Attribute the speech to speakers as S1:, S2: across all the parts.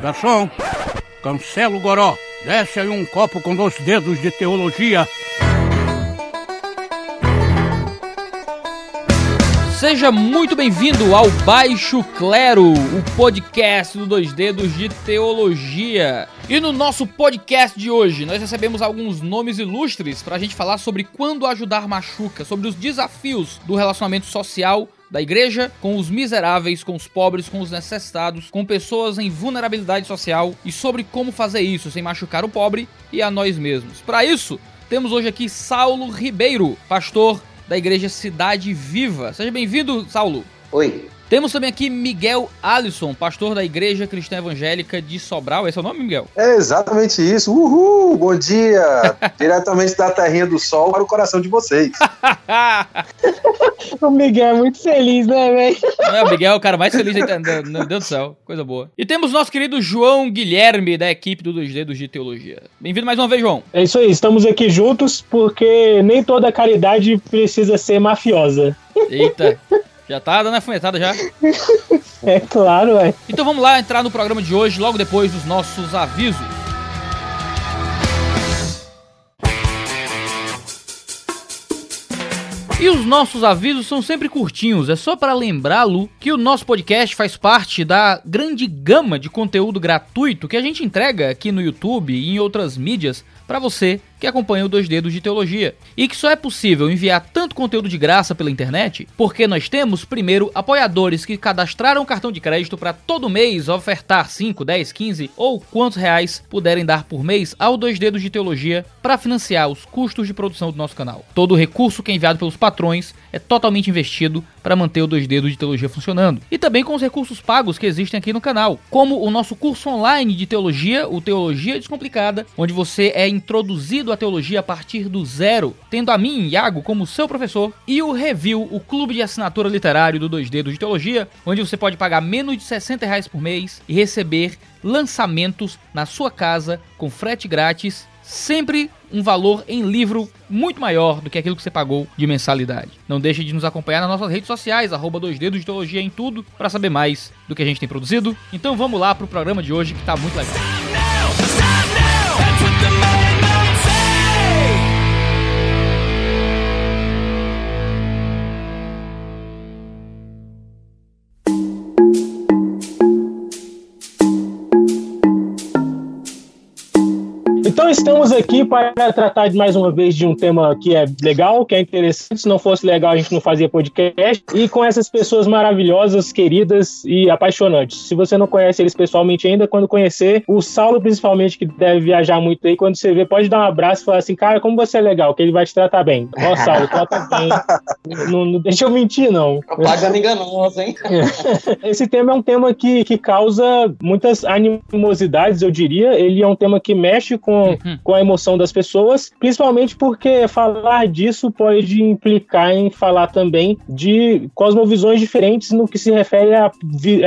S1: Garçom, cancela o goró. Desce aí um copo com dois dedos de teologia.
S2: Seja muito bem-vindo ao Baixo Clero, o podcast do Dois Dedos de Teologia. E no nosso podcast de hoje, nós recebemos alguns nomes ilustres para a gente falar sobre quando ajudar machuca, sobre os desafios do relacionamento social da igreja com os miseráveis, com os pobres, com os necessitados, com pessoas em vulnerabilidade social e sobre como fazer isso sem machucar o pobre e a nós mesmos. Para isso, temos hoje aqui Saulo Ribeiro, pastor da Igreja Cidade Viva. Seja bem-vindo, Saulo.
S3: Oi.
S2: Temos também aqui Miguel Alisson, pastor da Igreja Cristã Evangélica de Sobral. Esse é o nome, Miguel?
S3: É exatamente isso. Uhul! Bom dia! Diretamente da terrinha do sol para o coração de vocês.
S4: o Miguel é muito feliz, né, velho?
S2: É, o Miguel é o cara mais feliz, meu Deus do céu. Coisa boa. E temos nosso querido João Guilherme, da equipe do Dois Dedos de Teologia. Bem-vindo mais uma vez, João.
S4: É isso aí, estamos aqui juntos porque nem toda caridade precisa ser mafiosa.
S2: Eita. Já tá dando a fumetada já?
S4: É claro, é.
S2: Então vamos lá entrar no programa de hoje, logo depois dos nossos avisos. E os nossos avisos são sempre curtinhos, é só para lembrá-lo que o nosso podcast faz parte da grande gama de conteúdo gratuito que a gente entrega aqui no YouTube e em outras mídias para você que acompanha o Dois Dedos de Teologia. E que só é possível enviar tanto conteúdo de graça pela internet porque nós temos, primeiro, apoiadores que cadastraram cartão de crédito para todo mês ofertar 5, 10, 15 ou quantos reais puderem dar por mês ao Dois Dedos de Teologia para financiar os custos de produção do nosso canal. Todo o recurso que é enviado pelos patrões é totalmente investido para manter o Dois Dedos de Teologia funcionando. E também com os recursos pagos que existem aqui no canal, como o nosso curso online de teologia, o Teologia Descomplicada, onde você é introduzido a teologia a partir do zero, tendo a mim, Iago, como seu professor, e o Review, o clube de assinatura literário do Dois Dedos de Teologia, onde você pode pagar menos de 60 reais por mês e receber lançamentos na sua casa com frete grátis, sempre um valor em livro muito maior do que aquilo que você pagou de mensalidade. Não deixe de nos acompanhar nas nossas redes sociais, arroba dois dedos de teologia em tudo, para saber mais do que a gente tem produzido. Então vamos lá pro programa de hoje que tá muito legal.
S4: Então estamos aqui para tratar de mais uma vez de um tema que é legal, que é interessante. Se não fosse legal, a gente não fazia podcast. E com essas pessoas maravilhosas, queridas e apaixonantes. Se você não conhece eles pessoalmente ainda, quando conhecer, o Saulo, principalmente, que deve viajar muito aí, quando você vê, pode dar um abraço e falar assim, cara, como você é legal, que ele vai te tratar bem. Ó, Saulo, trata bem. não, não, deixa eu mentir, não.
S3: Propaganda enganosa, hein?
S4: Esse tema é um tema que, que causa muitas animosidades, eu diria. Ele é um tema que mexe com uhum. com a emoção das pessoas, principalmente porque falar disso pode implicar em falar também de cosmovisões diferentes no que se refere à,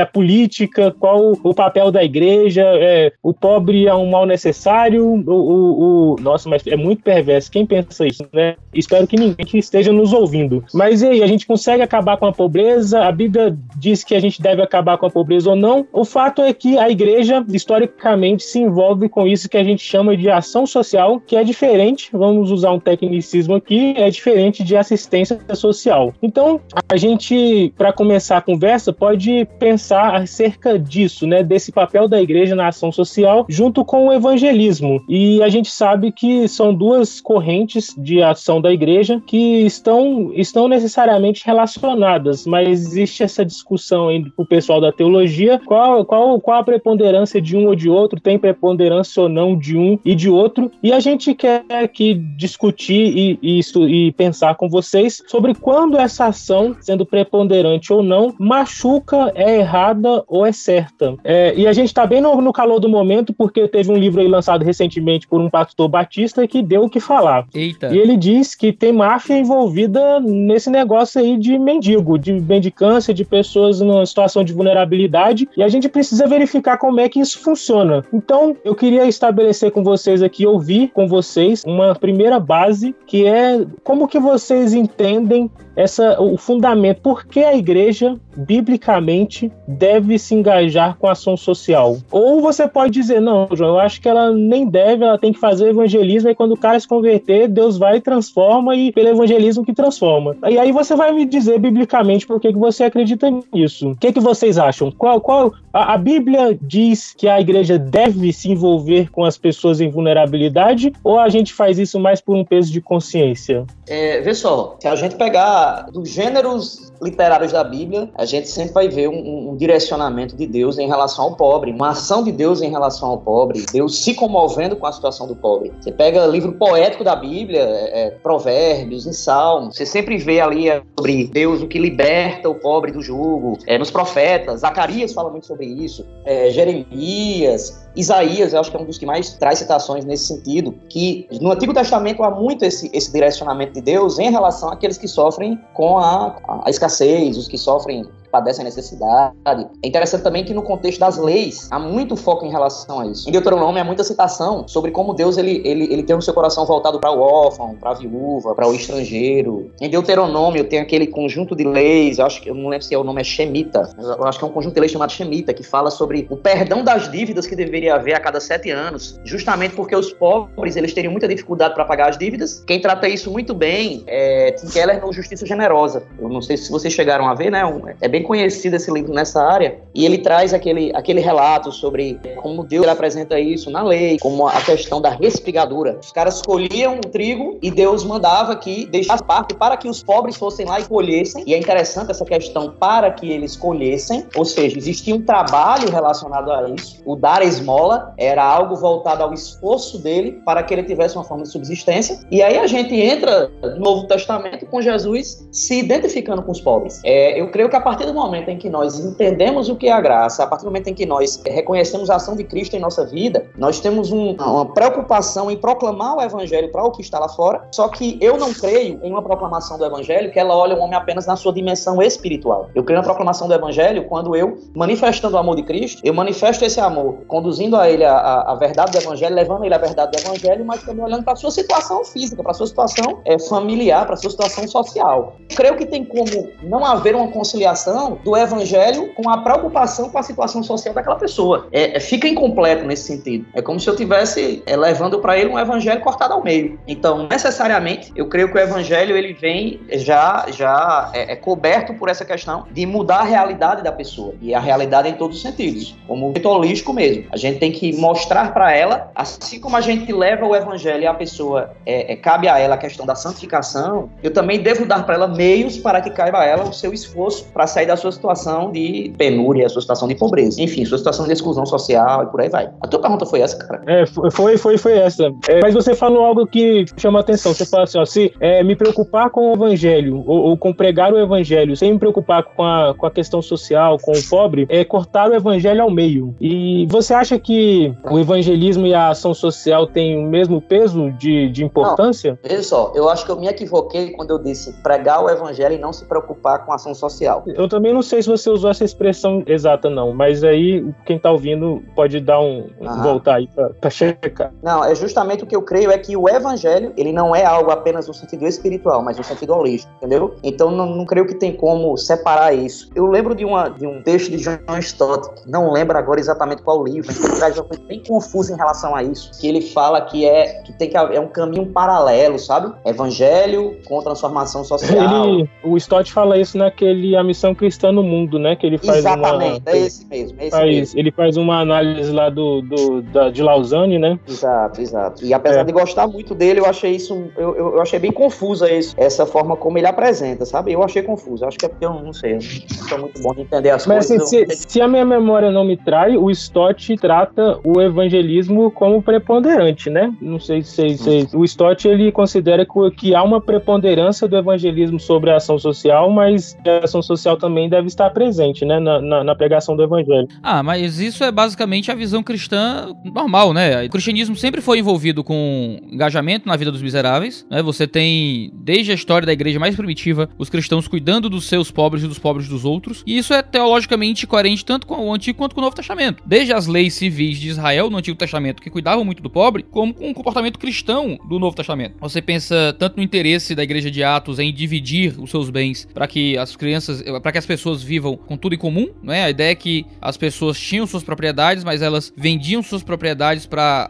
S4: à política, qual o papel da igreja, é, o pobre é um mal necessário, o, o, o, Nossa, mas é muito perverso. Quem pensa isso, né? Espero que ninguém que esteja nos ouvindo. Mas e aí, a gente consegue acabar com a pobreza? A Bíblia diz que a gente deve acabar com a pobreza ou não? O fato é que a igreja, historicamente, se envolve com isso que a gente chama de ação social, que é diferente, vamos usar um tecnicismo aqui, é diferente de assistência social. Então, a gente, para começar a conversa, pode pensar acerca disso, né, desse papel da igreja na ação social, junto com o evangelismo. E a gente sabe que são duas correntes de ação da igreja que estão, estão necessariamente relacionadas, mas existe essa discussão aí o pessoal da teologia, qual, qual, qual a preponderância de um ou de outro, tem preponderância ou não de um e de outro. E a gente quer aqui discutir e, isso, e pensar com vocês sobre quando essa ação, sendo preponderante ou não, machuca, é errada ou é certa. É, e a gente está bem no, no, calor do momento, porque teve um livro aí lançado recentemente por um pastor batista que deu o que falar.
S2: Eita.
S4: E ele diz que tem máfia envolvida nesse negócio aí de mendigo, de mendicância, de pessoas numa situação de vulnerabilidade, e a gente precisa verificar como é que isso funciona. Então, eu queria estabelecer com vocês vocês aqui ouvir com vocês uma primeira base que é como que vocês entendem essa, o fundamento, por que a igreja, biblicamente, deve se engajar com a ação social? Ou você pode dizer, não, João, eu acho que ela nem deve, ela tem que fazer evangelismo, e quando o cara se converter, Deus vai e transforma, e pelo evangelismo que transforma. E aí você vai me dizer, biblicamente, por que, que você acredita nisso. O que, que vocês acham? Qual, qual a, a Bíblia diz que a igreja deve se envolver com as pessoas em vulnerabilidade, ou a gente faz isso mais por um peso de consciência?
S5: É, vê só, se a gente pegar dos gêneros literários da Bíblia, a gente sempre vai ver um, um, direcionamento de Deus em relação ao pobre, uma ação de Deus em relação ao pobre, Deus se comovendo com a situação do pobre. Você pega livro poético da Bíblia, é, é, Provérbios, em Salmos, você sempre vê ali é, sobre Deus o que liberta o pobre do jugo. É, nos profetas, Zacarias fala muito sobre isso, é, Jeremias, Isaías, eu acho que é um dos que mais traz citações nesse sentido, que no Antigo Testamento há muito esse, esse direcionamento de Deus em relação àqueles que sofrem com a, a escassez, os que sofrem padecem necessidade. É interessante também que no contexto das leis há muito foco em relação a isso. Em Deuteronômio há muita citação sobre como Deus ele, ele, ele tem o seu coração voltado para o órfão, para a viúva, para o estrangeiro. Em Deuteronômio tem aquele conjunto de leis, eu acho que eu não lembro se é o nome é Shemita, eu acho que é um conjunto de leis chamado Shemita, que fala sobre o perdão das dívidas que deveria haver a cada sete anos, justamente porque os pobres eles teriam muita dificuldade para pagar as dívidas. Quem trata isso muito bem é Tim Keller no Justiça Generosa. Eu não sei se vocês chegaram a ver, né? É bem conhecido esse livro nessa área, e ele traz aquele, aquele relato sobre como Deus apresenta isso na lei, como a questão da respigadura. Os caras colhiam o trigo e Deus mandava que deixasse parte para que os pobres fossem lá e colhessem. E é interessante essa questão para que eles colhessem, ou seja, existia um trabalho relacionado a isso. O dar esmola era algo voltado ao esforço dele para que ele tivesse uma forma de subsistência. E aí a gente entra no Novo Testamento com Jesus se identificando com os pobres. É, eu creio que a partir do momento em que nós entendemos o que é a graça, a partir do momento em que nós reconhecemos a ação de Cristo em nossa vida, nós temos um, uma preocupação em proclamar o evangelho para o que está lá fora. Só que eu não creio em uma proclamação do evangelho que ela olha o homem apenas na sua dimensão espiritual. Eu creio na proclamação do evangelho quando eu, manifestando o amor de Cristo, eu manifesto esse amor, conduzindo a ele a, a, a verdade do evangelho, levando ele a verdade do evangelho, mas também olhando para a sua situação física, para a sua situação é, familiar, para a sua situação social. Eu creio que tem como não haver uma conciliação do evangelho com a preocupação com a situação social daquela pessoa. É, é fica incompleto nesse sentido. É como se eu tivesse é, levando para ele um evangelho cortado ao meio. Então, necessariamente, eu creio que o evangelho ele vem já já é, é coberto por essa questão de mudar a realidade da pessoa e a realidade em todos os sentidos, como o holístico mesmo. A gente tem que mostrar para ela, assim como a gente leva o evangelho e a pessoa é, é, cabe a ela a questão da santificação, eu também devo dar para ela meios para que caiba a ela o seu esforço para sair da sua situação de penúria, a sua situação de pobreza, enfim, sua situação de exclusão social e por aí vai. A tua pergunta foi essa, cara?
S4: É, foi, foi, foi essa. É, mas você falou algo que chama atenção. Você fala assim, ó, se é, me preocupar com o evangelho ou, ou, com pregar o evangelho sem me preocupar com a, com a questão social, com o pobre, é cortar o evangelho ao meio. E você acha que o evangelismo e a ação social têm o mesmo peso de, de importância?
S5: Não, veja só, eu acho que eu me equivoquei quando eu disse pregar o evangelho e não se preocupar com a ação social.
S4: Eu também não sei se você usou essa expressão exata, não, mas aí quem tá ouvindo pode dar um. voltar aí pra, pra, checar.
S5: Não, é justamente o que eu creio é que o evangelho, ele não é algo apenas no sentido espiritual, mas no sentido holístico, entendeu? Então não, não creio que tem como separar isso. Eu lembro de, uma, de um texto de John Stott, não lembro agora exatamente qual livro, mas ele traz uma coisa bem confusa em relação a isso, que ele fala que é que tem que é um caminho paralelo, sabe? Evangelho com transformação social.
S4: Ele, o Stott fala isso naquele A Missão Cristã no Mundo né? Que ele faz
S5: Exatamente, uma, é esse mesmo. É esse faz, mesmo.
S4: Ele faz uma análise lá do, do da, de Lausanne, né?
S5: Exato, exato. E apesar é. de gostar muito dele, eu achei isso, eu, eu, achei bem confusa isso, essa forma como ele apresenta, sabe? Eu achei confuso. Acho que é porque eu não sei, eu não sou muito bom de entender as
S4: Mas,
S5: coisas.
S4: Assim, se, se, a minha memória não me trai, o Stott trata o evangelismo como preponderante, né? Não sei se, se o Stott ele considera que, que há uma preponderância do evangelismo sobre a ação social, mas a ação social também também deve estar presente, né, na, na, na, pregação do evangelho.
S2: Ah, mas isso é basicamente a visão cristã normal, né? O cristianismo sempre foi envolvido com engajamento na vida dos miseráveis, né? Você tem, desde a história da igreja mais primitiva, os cristãos cuidando dos seus pobres e dos pobres dos outros, e isso é teologicamente coerente tanto com o Antigo quanto com o Novo Testamento. Desde as leis civis de Israel no Antigo Testamento, que cuidavam muito do pobre, como com o comportamento cristão do Novo Testamento. Você pensa tanto no interesse da igreja de Atos em dividir os seus bens para que as crianças, para que as pessoas vivam com tudo em comum, né? A ideia é que as pessoas tinham suas propriedades, mas elas vendiam suas propriedades para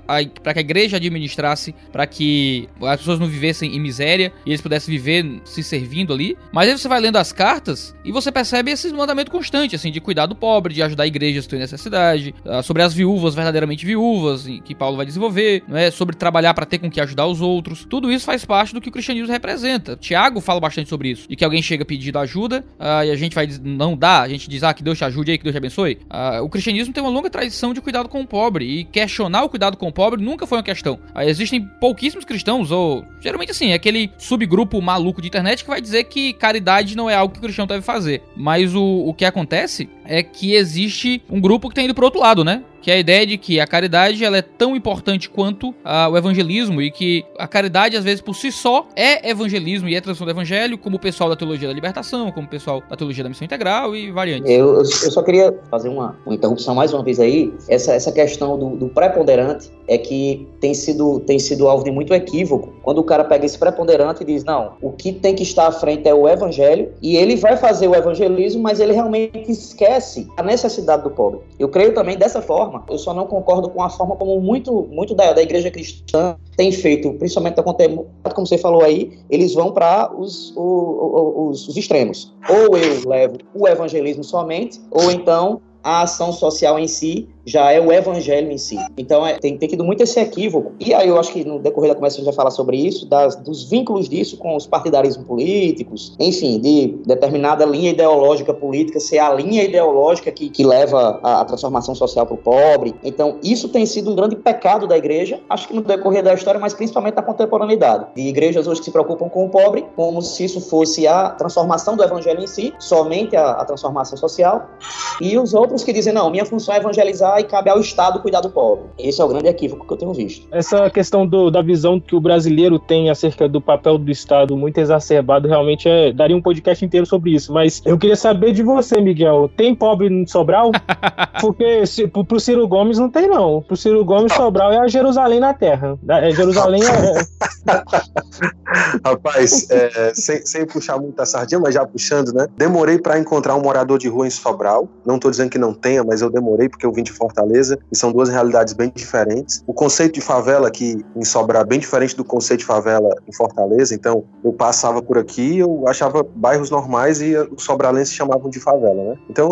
S2: que a igreja administrasse, para que as pessoas não vivessem em miséria e eles pudessem viver se servindo ali. Mas aí você vai lendo as cartas e você percebe esse mandamento constante, assim, de cuidar do pobre, de ajudar igrejas que têm necessidade, ah, sobre as viúvas verdadeiramente viúvas, que Paulo vai desenvolver, não é? sobre trabalhar para ter com que ajudar os outros. Tudo isso faz parte do que o cristianismo representa. Tiago fala bastante sobre isso, de que alguém chega pedindo ajuda uh, e a gente vai não dar, a gente diz, ah, que Deus te ajude aí, que Deus te abençoe. Uh, o cristianismo tem uma longa tradição de cuidado com o pobre e questionar o cuidado com o pobre nunca foi uma questão. Uh, existem pouquíssimos cristãos, ou geralmente assim, é aquele subgrupo maluco de internet que vai dizer que caridade não é algo que o cristão deve fazer. Mas o, o que acontece é que existe um grupo que tem ido pro outro lado, né? Que é a ideia de que a caridade ela é tão importante quanto a, o evangelismo e que a caridade às vezes por si só é evangelismo e é tradução do evangelho, como o pessoal da teologia da libertação, como o pessoal da teologia da missão integral e variantes.
S5: Eu, eu só queria fazer uma, uma, interrupção mais uma vez aí. Essa, essa questão do, do preponderante é que tem sido, tem sido alvo de muito equívoco. Quando o cara pega esse preponderante e diz, não, o que tem que estar à frente é o evangelho, e ele vai fazer o evangelismo, mas ele realmente esquece a necessidade do pobre. Eu creio também dessa forma, eu só não concordo com a forma como muito, muito da, da igreja cristã tem feito, principalmente da como você falou aí, eles vão para os, os, os extremos. Ou eu levo o evangelismo somente, ou então a ação social em si já é o evangelho em si. Então é, tem, tem tido muito esse equívoco. E aí eu acho que no decorrer da conversa a gente vai falar sobre isso, das, dos vínculos disso com os partidarismos políticos, enfim, de determinada linha ideológica política ser a linha ideológica que, que leva a, a transformação social para o pobre. Então isso tem sido um grande pecado da igreja, acho que no decorrer da história, mas principalmente na contemporaneidade. De igrejas hoje que se preocupam com o pobre, como se isso fosse a transformação do evangelho em si, somente a, a transformação social, e os outros que dizem, não, minha função é evangelizar e cabe ao Estado cuidar do pobre. Esse é o grande equívoco que eu tenho visto.
S4: Essa questão do, da visão que o brasileiro tem acerca do papel do Estado muito exacerbado, realmente é, daria um podcast inteiro sobre isso. Mas eu queria saber de você, Miguel. Tem pobre no Sobral? Porque se, pro, pro Ciro Gomes não tem, não. Pro Ciro Gomes, Sobral é a Jerusalém na Terra. É, Jerusalém é.
S3: Rapaz, é, sem, sem puxar muita sardinha, mas já puxando, né? Demorei para encontrar um morador de rua em Sobral. Não tô dizendo que não tenha, mas eu demorei porque eu vim de Fortaleza, e são duas realidades bem diferentes. O conceito de favela aqui em Sobral é bem diferente do conceito de favela em Fortaleza, então eu passava por aqui eu achava bairros normais e os sobralenses chamavam de favela, né? Então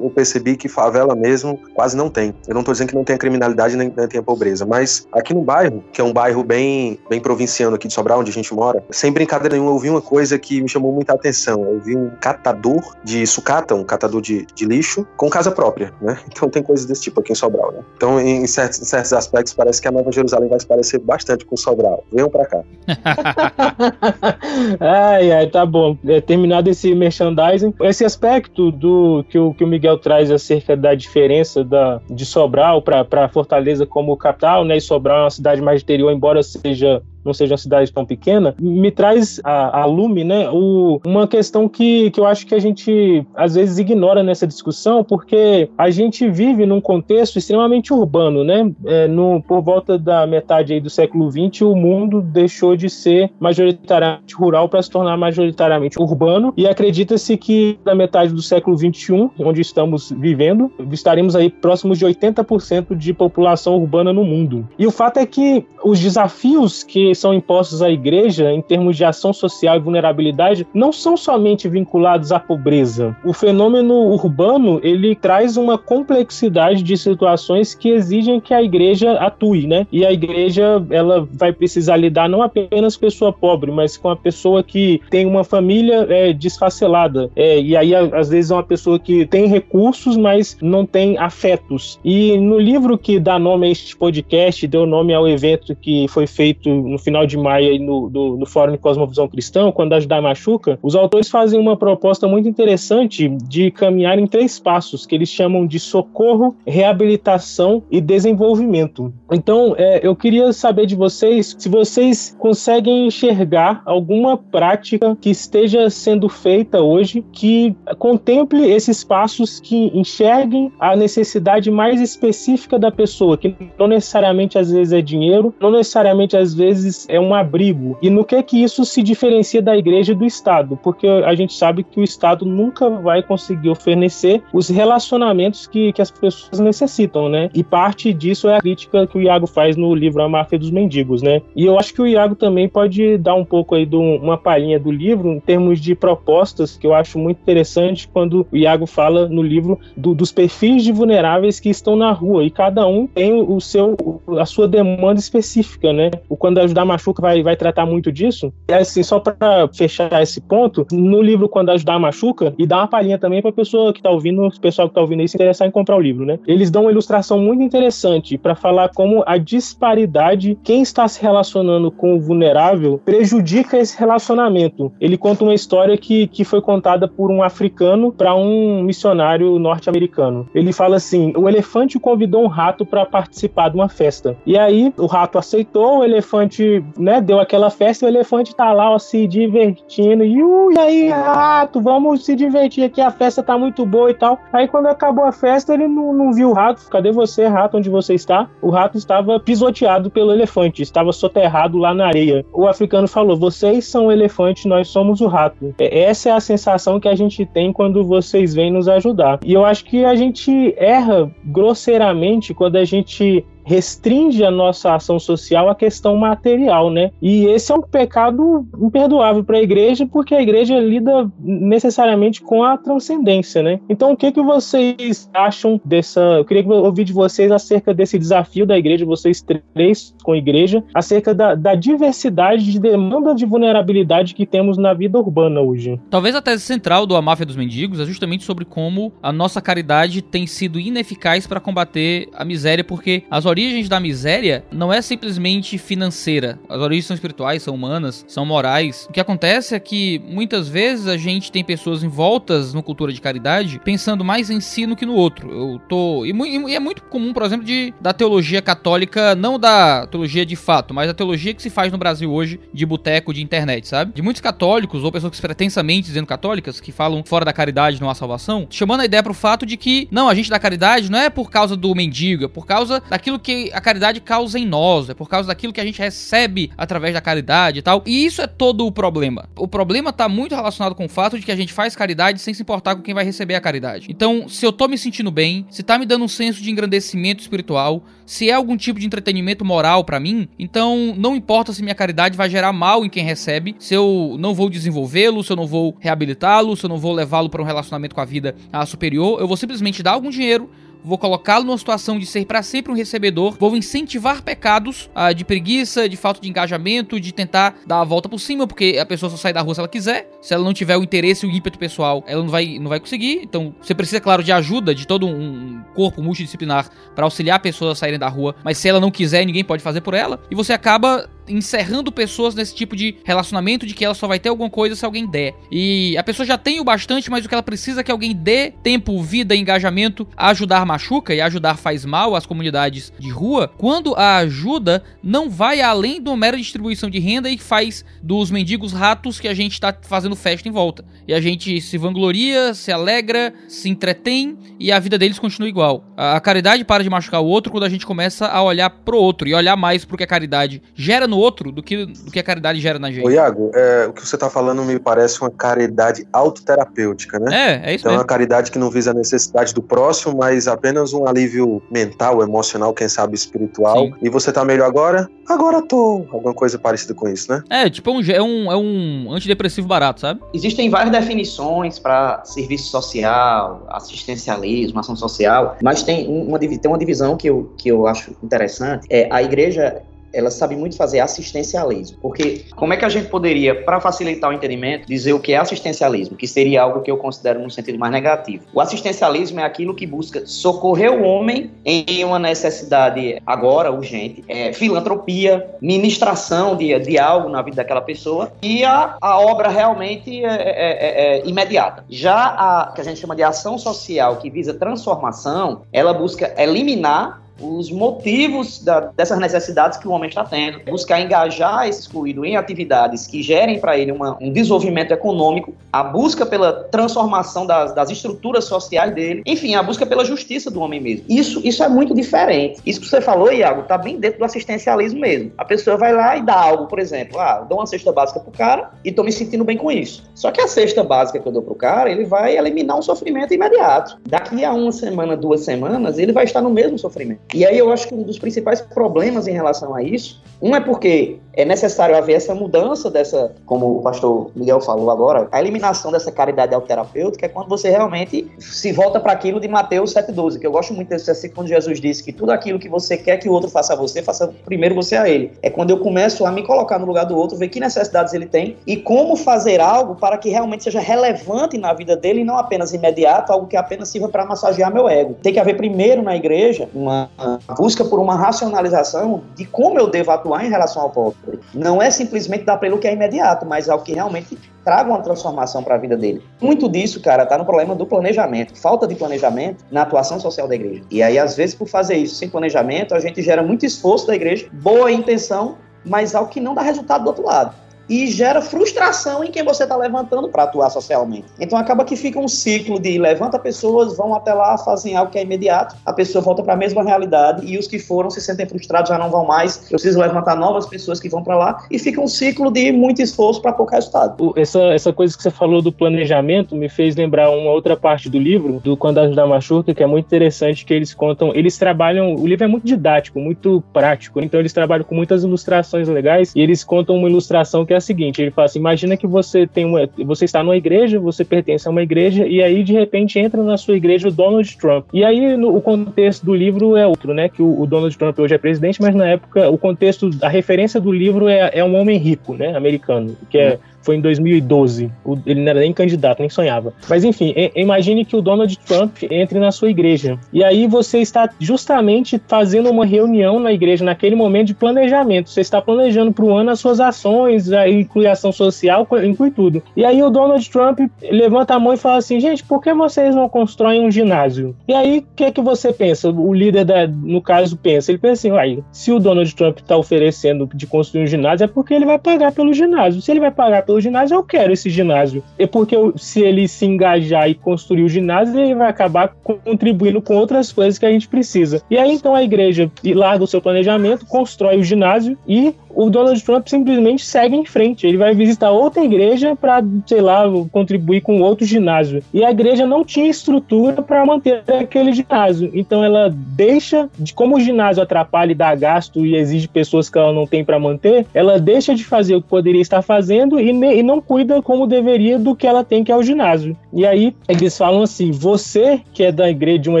S3: eu, percebi que favela mesmo quase não tem. Eu não estou dizendo que não tenha criminalidade nem, nem tenha pobreza, mas aqui no bairro, que é um bairro bem, bem provinciano aqui de Sobral, onde a gente mora, sem brincadeira nenhuma, eu vi uma coisa que me chamou muita atenção. Eu vi um catador de sucata, um catador de, de lixo, com casa própria, né? Então tem coisas desse tipo aqui em Sobral, né? Então, em certos, em certos aspectos, parece que a Nova Jerusalém vai se parecer bastante com Sobral. Venham pra cá.
S4: ai, ai, tá bom. É, terminado esse merchandising, esse aspecto do que o, que o Miguel traz acerca da diferença da, de Sobral para Fortaleza como capital, né? E Sobral é uma cidade mais interior, embora seja não seja uma cidade tão pequena, me traz a, a lume, né, o, uma questão que, que eu acho que a gente às vezes ignora nessa discussão, porque a gente vive num contexto extremamente urbano, né? É, no, por volta da metade aí do século XX, o mundo deixou de ser majoritariamente rural para se tornar majoritariamente urbano, e acredita-se que na metade do século XXI, onde estamos vivendo, estaremos aí próximos de 80% de população urbana no mundo. E o fato é que os desafios que são impostos à igreja em termos de ação social e vulnerabilidade não são somente vinculados à pobreza. O fenômeno urbano ele traz uma complexidade de situações que exigem que a igreja atue, né? E a igreja ela vai precisar lidar não apenas com a pessoa pobre, mas com a pessoa que tem uma família é, desfacelada. É, e aí às vezes é uma pessoa que tem recursos, mas não tem afetos. E no livro que dá nome a este podcast, deu nome ao evento que foi feito no final de maio no, do, no Fórum de Cosmovisão Cristã, quando ajudar machuca, os autores fazem uma proposta muito interessante de caminhar em três passos, que eles chamam de socorro, reabilitação e desenvolvimento. Então, é, eu queria saber de vocês se vocês conseguem enxergar alguma prática que esteja sendo feita hoje que contemple esses passos que enxerguem a necessidade mais específica da pessoa, que não necessariamente às vezes é dinheiro, não necessariamente às vezes é um abrigo. E no que que isso se diferencia da igreja e do Estado? Porque a gente sabe que o Estado nunca vai conseguir oferecer os relacionamentos que, que as pessoas necessitam, né? E parte disso é a crítica que o Iago faz no livro A Máfia dos Mendigos, né? E eu acho que o Iago também pode dar um pouco aí de uma palhinha do livro em termos de propostas que eu acho muito interessante quando o Iago fala no livro do, dos perfis de vulneráveis que estão na rua e cada um tem o seu a sua demanda específica, né? O quando ajudar machuca vai, vai tratar muito disso. E assim, só para fechar esse ponto, no livro quando ajudar machuca e dá uma palhinha também para pessoa que tá ouvindo, o pessoal que tá ouvindo aí se interessar em comprar o livro, né? Eles dão uma ilustração muito interessante para falar como a disparidade, quem está se relacionando com o vulnerável prejudica esse relacionamento. Ele conta uma história que, que foi contada por um africano para um missionário norte-americano. Ele fala assim: o elefante convidou um rato para participar de uma festa. E aí o rato aceitou, o elefante, né, deu aquela festa, e o elefante tá lá ó, se divertindo. E, e aí, rato, vamos se divertir aqui, a festa tá muito boa e tal. Aí quando acabou a festa, ele não, não viu o rato. Cadê você, rato, onde você está? O rato estava pisoteado pelo elefante, estava soterrado lá na areia. O africano falou: vocês são o elefante, nós somos o rato. É, essa é a sensação que a gente tem quando vocês vêm nos ajudar. E eu acho que a gente erra grosseiramente quando a gente restringe a nossa ação social à questão material, né? E esse é um pecado imperdoável para a igreja, porque a igreja lida necessariamente com a transcendência, né? Então, o que que vocês acham dessa? Eu queria ouvir de vocês acerca desse desafio da igreja, vocês três com a igreja, acerca da, da diversidade de demanda de vulnerabilidade que temos na vida urbana hoje.
S2: Talvez a tese central do A Máfia dos Mendigos é justamente sobre como a nossa caridade tem sido ineficaz para combater a miséria, porque as origens da miséria não é simplesmente financeira. As origens são espirituais, são humanas, são morais. O que acontece é que muitas vezes a gente tem pessoas envoltas no cultura de caridade pensando mais em si do que no outro. Eu tô. E, e é muito comum, por exemplo, de, da teologia católica, não da teologia de fato, mas da teologia que se faz no Brasil hoje de boteco, de internet, sabe? De muitos católicos, ou pessoas que pretensamente dizendo católicas, que falam fora da caridade não há salvação, chamando a ideia pro fato de que, não, a gente dá caridade não é por causa do mendigo, é por causa daquilo que a caridade causa em nós, é por causa daquilo que a gente recebe através da caridade e tal. E isso é todo o problema. O problema tá muito relacionado com o fato de que a gente faz caridade sem se importar com quem vai receber a caridade. Então, se eu tô me sentindo bem, se tá me dando um senso de engrandecimento espiritual, se é algum tipo de entretenimento moral para mim, então não importa se minha caridade vai gerar mal em quem recebe, se eu não vou desenvolvê-lo, se eu não vou reabilitá-lo, se eu não vou levá-lo para um relacionamento com a vida superior, eu vou simplesmente dar algum dinheiro vou colocá-lo numa situação de ser para sempre um recebedor, vou incentivar pecados ah, de preguiça, de falta de engajamento, de tentar dar a volta por cima, porque a pessoa só sai da rua se ela quiser. Se ela não tiver o interesse e o ímpeto pessoal, ela não vai, não vai conseguir. Então, você precisa, claro, de ajuda de todo um corpo multidisciplinar para auxiliar pessoas a saírem da rua, mas se ela não quiser, ninguém pode fazer por ela. E você acaba encerrando pessoas nesse tipo de relacionamento de que ela só vai ter alguma coisa se alguém der. E a pessoa já tem o bastante, mas o que ela precisa é que alguém dê tempo, vida, engajamento ajudar machuca e ajudar faz mal às comunidades de rua. Quando a ajuda não vai além uma mera distribuição de renda e faz dos mendigos ratos que a gente tá fazendo festa em volta. E a gente se vangloria, se alegra, se entretém e a vida deles continua igual. A caridade para de machucar o outro quando a gente começa a olhar pro outro e olhar mais pro que a caridade gera no outro do que, do que a caridade gera na gente.
S3: Ô, Iago, é, o que você tá falando me parece uma caridade autoterapêutica, né?
S2: É, é isso
S3: então,
S2: mesmo.
S3: É uma caridade que não visa a necessidade do próximo, mas apenas um alívio mental, emocional, quem sabe espiritual. Sim. E você tá melhor agora? Agora tô. Alguma coisa parecida com isso, né?
S2: É, tipo, é um, é um antidepressivo barato, sabe?
S5: Existem várias definições para serviço social, assistencialismo, ação social, mas tem uma, tem uma divisão que eu, que eu acho interessante. É, a igreja ela sabe muito fazer assistencialismo. Porque como é que a gente poderia, para facilitar o entendimento, dizer o que é assistencialismo, que seria algo que eu considero no sentido mais negativo? O assistencialismo é aquilo que busca socorrer o homem em uma necessidade agora urgente, é filantropia, ministração de, de algo na vida daquela pessoa e a, a obra realmente é, é, é, é imediata. Já a que a gente chama de ação social, que visa transformação, ela busca eliminar os motivos da, dessas necessidades que o homem está tendo, buscar engajar esse excluído em atividades que gerem para ele uma, um desenvolvimento econômico, a busca pela transformação das, das, estruturas sociais dele, enfim, a busca pela justiça do homem mesmo. Isso, isso é muito diferente. Isso que você falou, Iago, está bem dentro do assistencialismo mesmo. A pessoa vai lá e dá algo, por exemplo, ah, dou uma cesta básica pro cara e estou me sentindo bem com isso. Só que a cesta básica que eu dou pro cara, ele vai eliminar um sofrimento imediato. Daqui a uma semana, duas semanas, ele vai estar no mesmo sofrimento. E aí eu acho que um dos principais problemas em relação a isso, um é porque é necessário haver essa mudança dessa, como o pastor Miguel falou agora, a eliminação dessa caridade terapêutica é quando você realmente se volta para aquilo de Mateus 7,12, que eu gosto muito desse versículo quando Jesus disse que tudo aquilo que você quer que o outro faça a você, faça primeiro você a ele. É quando eu começo a me colocar no lugar do outro, ver que necessidades ele tem e como fazer algo para que realmente seja relevante na vida dele e não apenas imediato, algo que apenas sirva para massagear meu ego. Tem que haver primeiro na igreja uma busca por uma racionalização de como eu devo atuar em relação ao povo. Não é simplesmente dar para ele o que é imediato, mas algo que realmente traga uma transformação para a vida dele. Muito disso, cara, tá no problema do planejamento, falta de planejamento na atuação social da igreja. E aí, às vezes, por fazer isso sem planejamento, a gente gera muito esforço da igreja, boa intenção, mas algo que não dá resultado do outro lado e gera frustração em quem você está levantando para atuar socialmente. Então acaba que fica um ciclo de levanta pessoas, vão até lá, fazem algo que é imediato, a pessoa volta para a mesma realidade e os que foram se sentem frustrados já não vão mais. Eu preciso levantar novas pessoas que vão para lá e fica um ciclo de muito esforço para pouco resultado.
S4: Essa, essa coisa que você falou do planejamento me fez lembrar uma outra parte do livro, do Quando Ajudar Machuca, que é muito interessante, que eles contam, eles trabalham, o livro é muito didático, muito prático, então eles trabalham com muitas ilustrações legais e eles contam uma ilustração que é seguinte: ele fala assim, imagina que você tem uma, você está numa igreja, você pertence a uma igreja e aí de repente entra na sua igreja o Donald Trump. E aí no, o contexto do livro é outro, né? Que o, o, Donald Trump hoje é presidente, mas na época o contexto, a referência do livro é, é um homem rico, né? Americano, que é foi em 2012. Ele não era nem candidato, nem sonhava. Mas enfim, imagine que o Donald Trump entre na sua igreja. E aí você está justamente fazendo uma reunião na igreja naquele momento de planejamento. Você está planejando para o ano as suas ações, aí inclui ação social, inclui tudo. E aí o Donald Trump levanta a mão e fala assim: gente, por que vocês não constroem um ginásio? E aí o que é que você pensa? O líder, da, no caso, pensa: ele pensa assim, se o Donald Trump está oferecendo de construir um ginásio, é porque ele vai pagar pelo ginásio. Se ele vai pagar pelo pelo ginásio, eu quero esse ginásio. É porque eu, se ele se engajar e construir o ginásio, ele vai acabar contribuindo com outras coisas que a gente precisa. E aí então a igreja larga o seu planejamento, constrói o ginásio e o Donald Trump simplesmente segue em frente. Ele vai visitar outra igreja para, sei lá, contribuir com outro ginásio. E a igreja não tinha estrutura para manter aquele ginásio. Então ela deixa, de como o ginásio atrapalha e dá gasto e exige pessoas que ela não tem para manter, ela deixa de fazer o que poderia estar fazendo e, e não cuida como deveria do que ela tem, que é o ginásio. E aí eles falam assim: você que é da igreja, de uma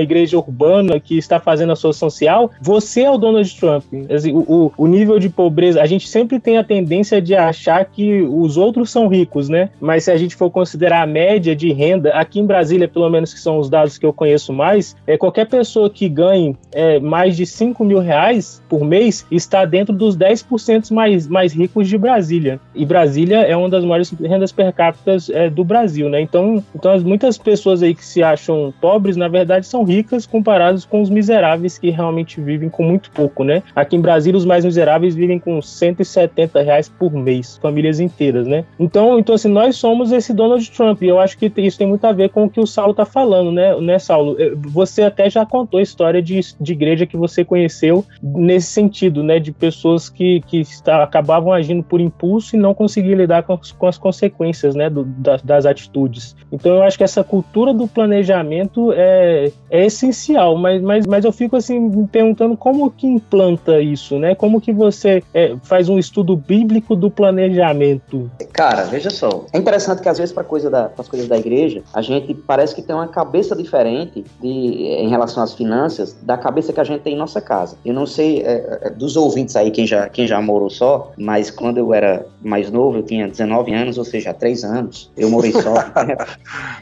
S4: igreja urbana que está fazendo a sua social, você é o Donald Trump. Assim, o, o nível de pobreza a gente sempre tem a tendência de achar que os outros são ricos, né? Mas se a gente for considerar a média de renda, aqui em Brasília, pelo menos que são os dados que eu conheço mais, é qualquer pessoa que ganhe é, mais de 5 mil reais por mês está dentro dos 10% mais, mais ricos de Brasília. E Brasília é uma das maiores rendas per capita é, do Brasil, né? Então, então, muitas pessoas aí que se acham pobres, na verdade, são ricas comparadas com os miseráveis que realmente vivem com muito pouco, né? Aqui em Brasília, os mais miseráveis vivem com 170 reais por mês, famílias inteiras, né? Então, então assim, nós somos esse Donald Trump, e eu acho que isso tem muito a ver com o que o Saulo tá falando, né, né Saulo? Você até já contou a história de, de igreja que você conheceu nesse sentido, né, de pessoas que, que está, acabavam agindo por impulso e não conseguiam lidar com, com as consequências, né, do, das, das atitudes. Então, eu acho que essa cultura do planejamento é, é essencial, mas, mas, mas eu fico assim, me perguntando como que implanta isso, né? Como que você é, faz um estudo bíblico do planejamento?
S5: Cara, veja só. É interessante que às vezes para coisa da, as coisas da igreja, a gente parece que tem uma cabeça diferente de, em relação às finanças da cabeça que a gente tem em nossa casa. Eu não sei é, é dos ouvintes aí quem já quem já morou só, mas quando eu era mais novo, eu tinha 19 anos, ou seja, há 3 anos, eu morei só.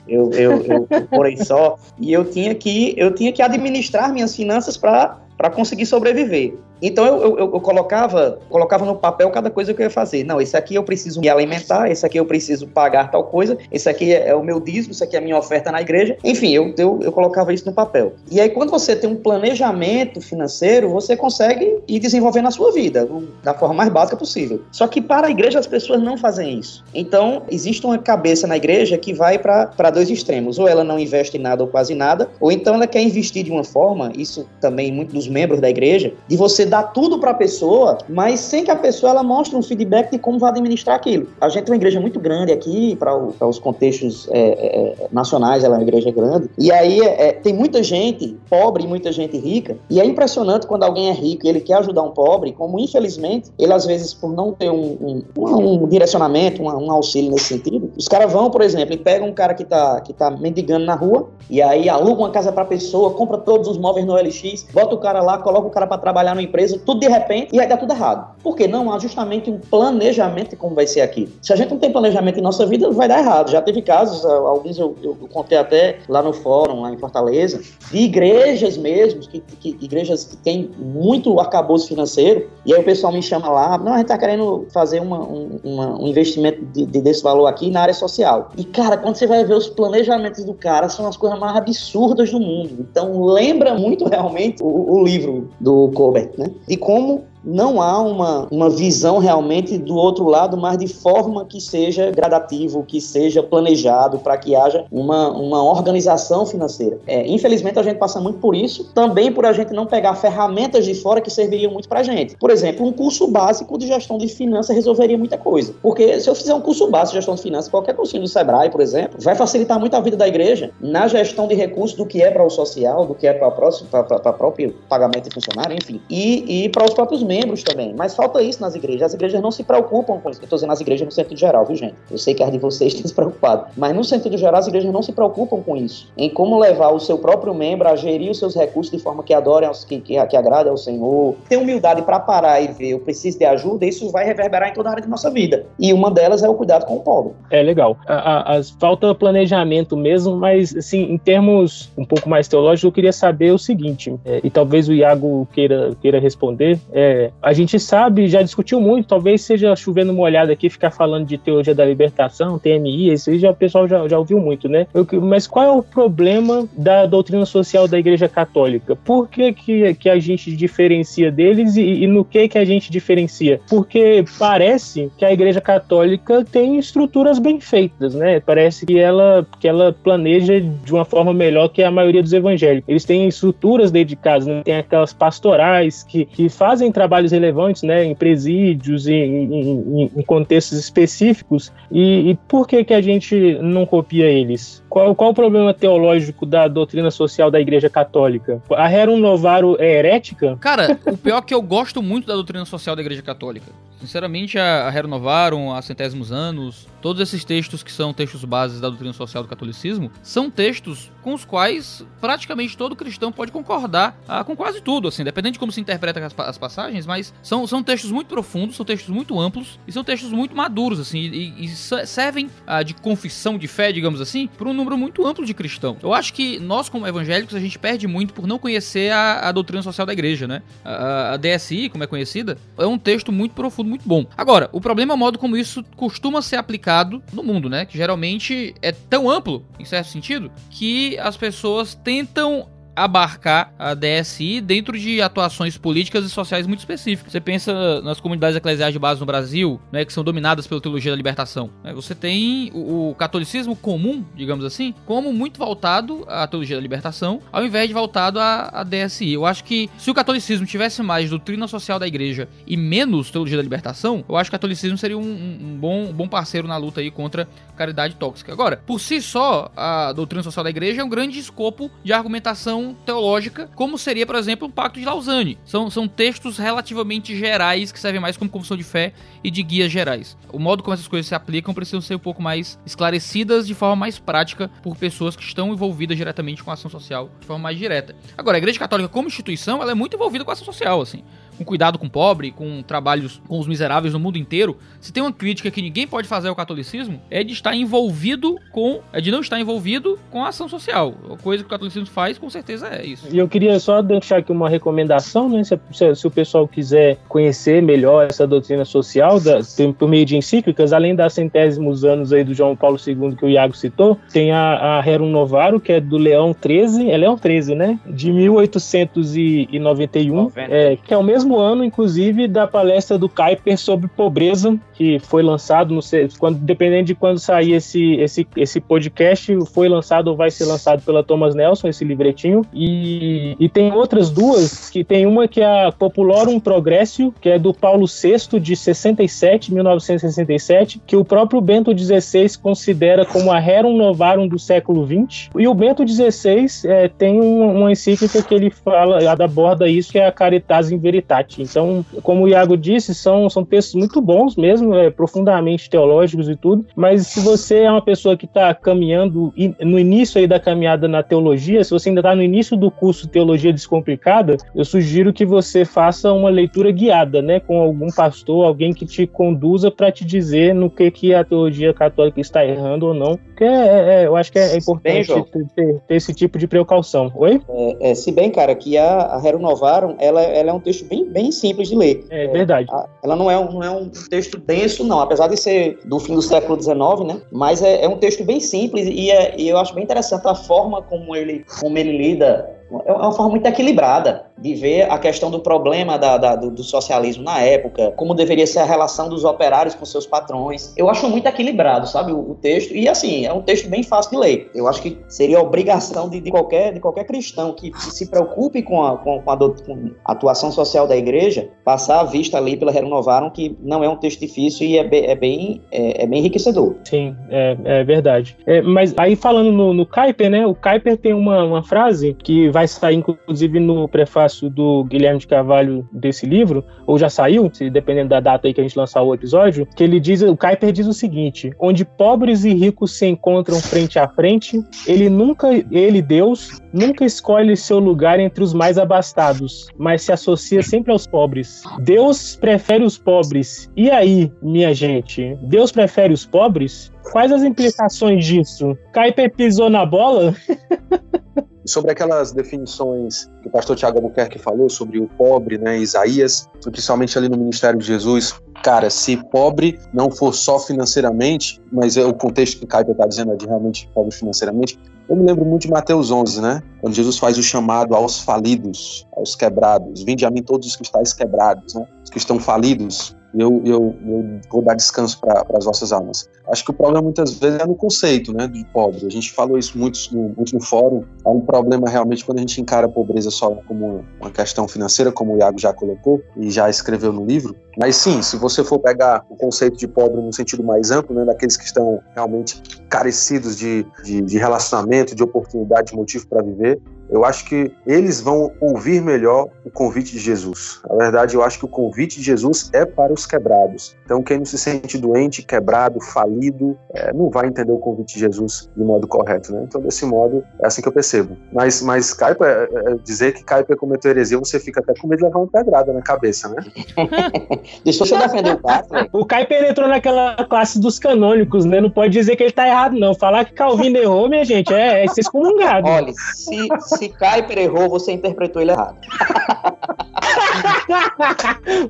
S5: eu, eu, eu, eu morei só e eu tinha que eu tinha que administrar minhas finanças para para conseguir sobreviver. Então eu, eu, eu, colocava, colocava no papel cada coisa que eu ia fazer. Não, esse aqui eu preciso me alimentar, esse aqui eu preciso pagar tal coisa, esse aqui é, é o meu dízimo, esse aqui é a minha oferta na igreja. Enfim, eu, eu, eu colocava isso no papel. E aí, quando você tem um planejamento financeiro, você consegue ir desenvolvendo a sua vida da forma mais básica possível. Só que para a igreja as pessoas não fazem isso. Então, existe uma cabeça na igreja que vai para dois extremos. Ou ela não investe em nada ou quase nada, ou então ela quer investir de uma forma, isso também muitos dos membros da igreja, de você dar tudo para a pessoa, mas sem que a pessoa ela mostre um feedback de como vai administrar aquilo. A gente tem uma igreja muito grande aqui, para os contextos é, é, é, nacionais, ela é uma igreja grande, e aí é, é, tem muita gente pobre e muita gente rica, e é impressionante quando alguém é rico e ele quer ajudar um pobre, como infelizmente, ele às vezes, por não ter um, um, um direcionamento, um, um, auxílio nesse sentido, os caras vão, por exemplo, e pegam um cara que está que tá mendigando na rua, e aí aluga uma casa para pessoa, compra todos os móveis no LX, bota o cara lá, coloca o cara para trabalhar na empresa, tudo de repente e vai dar tudo errado. Porque não há justamente um planejamento de como vai ser aqui. Se a gente não tem planejamento em nossa vida, vai dar errado. Já teve casos, alguns eu, eu, contei até lá no fórum, lá em Fortaleza, de igrejas mesmo, que, que, igrejas que têm muito arcabouço financeiro, e aí o pessoal me chama lá, não, a gente está querendo fazer uma, um, uma, um investimento de, de, desse valor aqui na área social. E, cara, quando você vai ver os planejamentos do cara, são as coisas mais absurdas do mundo. Então, lembra muito realmente o, o livro do Colbert, né? De como não há uma, uma visão realmente do outro lado, mas de forma que seja gradativo, que seja planejado, para que haja uma, uma organização financeira. É, infelizmente, a gente passa muito por isso, também por a gente não pegar ferramentas de fora que serviriam muito para gente. Por exemplo, um curso básico de gestão de finanças resolveria muita coisa. Porque se eu fizer um curso básico de gestão de finanças, qualquer cursinho do Sebrae, por exemplo, vai facilitar muito a vida da igreja na gestão de recursos do que é para o social, do que é para o próprio pagamento de funcionário, enfim, e, e para os próprios membros também. Mas falta isso nas igrejas. As igrejas não se preocupam com isso. Eu estou dizendo as igrejas no sentido geral, viu, gente? Eu sei que as de vocês têm se preocupado. Mas no sentido geral, as igrejas não se preocupam com isso. Em como levar o seu próprio membro a gerir os seus recursos de forma que adorem, que, que, que agrade ao Senhor. Ter humildade para parar e ver, eu preciso de ajuda, isso vai reverberar em toda a área de nossa vida. E uma delas é o cuidado com o pobre.
S4: É legal. A, a, a, falta planejamento mesmo, mas assim, em termos um pouco mais teológicos, eu queria saber o seguinte, é, e talvez o Iago queira, queira responder. É, a gente sabe, já discutiu muito, talvez seja chovendo molhado aqui ficar falando de teologia da libertação, TMI, isso aí já, o pessoal já, já ouviu muito, né? Eu, mas qual é o problema da doutrina social da Igreja Católica? Por que, que, que a gente diferencia deles e, e no que, que a gente diferencia? Porque parece que a Igreja Católica tem estruturas bem feitas, né? Parece que ela, que ela planeja de uma forma melhor que a maioria dos evangélicos. Eles têm estruturas dedicadas, né? tem aquelas pastorais que, que fazem trabalhos relevantes, né, em presídios, em, em, em contextos específicos, e, e, por que, que a gente não copia eles? Qual, qual o problema teológico da doutrina social da Igreja Católica? A Rerum Novarum é herética?
S2: Cara, o pior é que eu gosto muito da doutrina social da Igreja Católica. Sinceramente, a, a Novarum, a Centésimos Anos, todos esses textos que são textos bases da doutrina social do catolicismo, são textos com os quais praticamente todo cristão pode concordar ah, com quase tudo, assim, dependendo de como se interpreta as, as, passagens, mas são, são textos muito profundos, são textos muito amplos e são textos muito maduros, assim, e, e servem ah, de confissão de fé, digamos assim, para um número muito amplo de cristãos. Eu acho que nós, como evangélicos, a gente perde muito por não conhecer a, a doutrina social da igreja, né? A, a DSI, como é conhecida, é um texto muito profundo, muito bom. Agora, o problema é o modo como isso costuma ser aplicado no mundo, né? Que geralmente é tão amplo, em certo sentido, que as pessoas tentam abarcar a DSI dentro de atuações políticas e sociais muito específicas. Você pensa nas comunidades eclesiais de base no Brasil, né, que são dominadas pela teologia da libertação. Né, você tem o, catolicismo comum, digamos assim, como muito voltado à teologia da libertação, ao invés de voltado à, à DSI. Eu acho que se o catolicismo tivesse mais doutrina social da igreja e menos teologia da libertação, eu acho que o catolicismo seria um, um, bom, um bom parceiro na luta aí contra caridade tóxica. Agora, por si só, a doutrina social da igreja é um grande escopo de argumentação teológica, como seria, por exemplo, o Pacto de Lausanne. São, são textos relativamente gerais que servem mais como confissão de fé e de guias gerais. O modo como essas coisas se aplicam precisam ser um pouco mais esclarecidas de forma mais prática por pessoas que estão envolvidas diretamente com a ação social de forma mais direta. Agora, a Igreja Católica como instituição, ela é muito envolvida com a ação social, assim com cuidado com o pobre, com trabalhos com os miseráveis no mundo inteiro, se tem uma crítica que ninguém pode fazer ao catolicismo, é de estar envolvido com. é de não estar envolvido com a ação social. A coisa que o catolicismo faz, com certeza é isso.
S4: E eu queria só deixar aqui uma recomendação, né? Se, se, se o pessoal quiser conhecer melhor essa doutrina social, da, tem, por meio de encíclicas, além das centésimos anos aí do João Paulo II que o Iago citou, tem a, a Rerum Novarum, que é do Leão 13, é Leão 13, né? De 1891, é, que é o mesmo mesmo ano, inclusive, da palestra do Kuiper sobre pobreza, que foi lançado, não sei, quando, dependendo de quando sair esse, esse, esse podcast, foi lançado ou vai ser lançado pela Thomas Nelson, esse livretinho. E, e tem outras duas, que tem uma que é a Populorum Progressio, que é do Paulo VI, de 67, 1967, que o próprio Bento XVI considera como a Rerum Novarum do século XX. E o Bento XVI é, tem uma, uma encíclica que ele fala, aborda isso, que é a Caritas in Veritate então, como o Iago disse, são, são textos muito bons mesmo, é, profundamente teológicos e tudo, mas se você é uma pessoa que está caminhando no início aí da caminhada na teologia, se você ainda está no início do curso Teologia Descomplicada, eu sugiro que você faça uma leitura guiada, né, com algum pastor, alguém que te conduza para te dizer no que, que a teologia católica está errando ou não, porque é, é, é eu acho que é importante bem, ter, ter, ter, esse tipo de precaução. Oi?
S5: É, é, se bem, cara, que a, a Renovaram, ela, ela é um texto bem bem simples de ler.
S4: É verdade.
S5: É, ela não é, um, não é um texto denso, não, apesar de ser do fim do século XIX, né? Mas é, é um texto bem simples e, é, e eu acho bem interessante a forma como ele, como ele lida é uma forma muito equilibrada de ver a questão do problema da, da, do, do, socialismo na época, como deveria ser a relação dos operários com seus patrões. Eu acho muito equilibrado, sabe, o, o texto. E assim, é um texto bem fácil de ler. Eu acho que seria obrigação de, de qualquer, de qualquer cristão que, se preocupe com a, com, com, a, com a atuação social da igreja, passar a vista ali pela Renovaram, que não é um texto difícil e é bem, é bem, é, é bem enriquecedor.
S4: Sim, é, é verdade. É, mas aí falando no, no Kuiper, né, o Kuiper tem uma, uma frase que vai vai sair, inclusive, no prefácio do Guilherme de Carvalho desse livro, ou já saiu, se dependendo da data aí que a gente lançar o episódio, que ele diz, o Kuiper diz o seguinte: onde pobres e ricos se encontram frente a frente, ele nunca, ele, Deus, nunca escolhe seu lugar entre os mais abastados, mas se associa sempre aos pobres. Deus prefere os pobres. E aí, minha gente? Deus prefere os pobres? Quais as implicações disso? Kuiper pisou na bola?
S3: sobre aquelas definições que o pastor Tiago Albuquerque falou sobre o pobre, né, Isaías, principalmente ali no ministério de Jesus, cara, se pobre não for só financeiramente, mas é o contexto que Caio está dizendo é de realmente pobre financeiramente, eu me lembro muito de Mateus 11, né, quando Jesus faz o chamado aos falidos, aos quebrados, vinde a mim todos os que estáis quebrados, né, os que estão falidos, eu, eu, eu vou dar descanso para as vossas almas. Acho que o problema muitas vezes é no conceito né, de pobre. A gente falou isso muito no, no fórum. Há um problema realmente quando a gente encara a pobreza só como uma questão financeira, como o Iago já colocou e já escreveu no livro. Mas sim, se você for pegar o conceito de pobre no sentido mais amplo, né, daqueles que estão realmente carecidos de, de, de relacionamento, de oportunidade, de motivo para viver, eu acho que eles vão ouvir melhor o convite de Jesus. Na verdade, eu acho que o convite de Jesus é para os quebrados. Então, quem não se sente doente, quebrado, falido, é, não vai entender o convite de Jesus de modo correto, né? Então, desse modo, é assim que eu percebo. Mas, mas Caipa, é, é, dizer que Caipa cometeu heresia, você fica até com medo de levar uma pedrada na cabeça, né?
S5: Deixa eu defender o Caipa.
S4: O Caipa entrou naquela classe dos canônicos, né? Não pode dizer que ele tá errado, não. Falar que Calvino errou, minha gente, é, é ser excomungado.
S5: Olha, se, se Kuiper errou, você interpretou ele errado.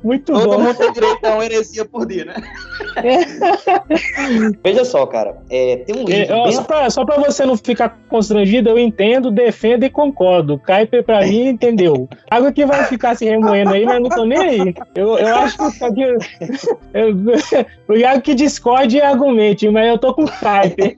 S4: Muito
S5: Todo
S4: bom.
S5: mundo tem direito a uma heresia por dia, né? Veja só, cara. É, tem um livro.
S4: É,
S5: bem...
S4: só, pra, só pra você não ficar constrangido, eu entendo, defendo e concordo. Kuiper pra mim entendeu. Água que vai ficar se remoendo aí, mas não tô nem aí. Eu, eu acho que eu, o Iago que discorde e argumente, mas eu tô com Kuiper.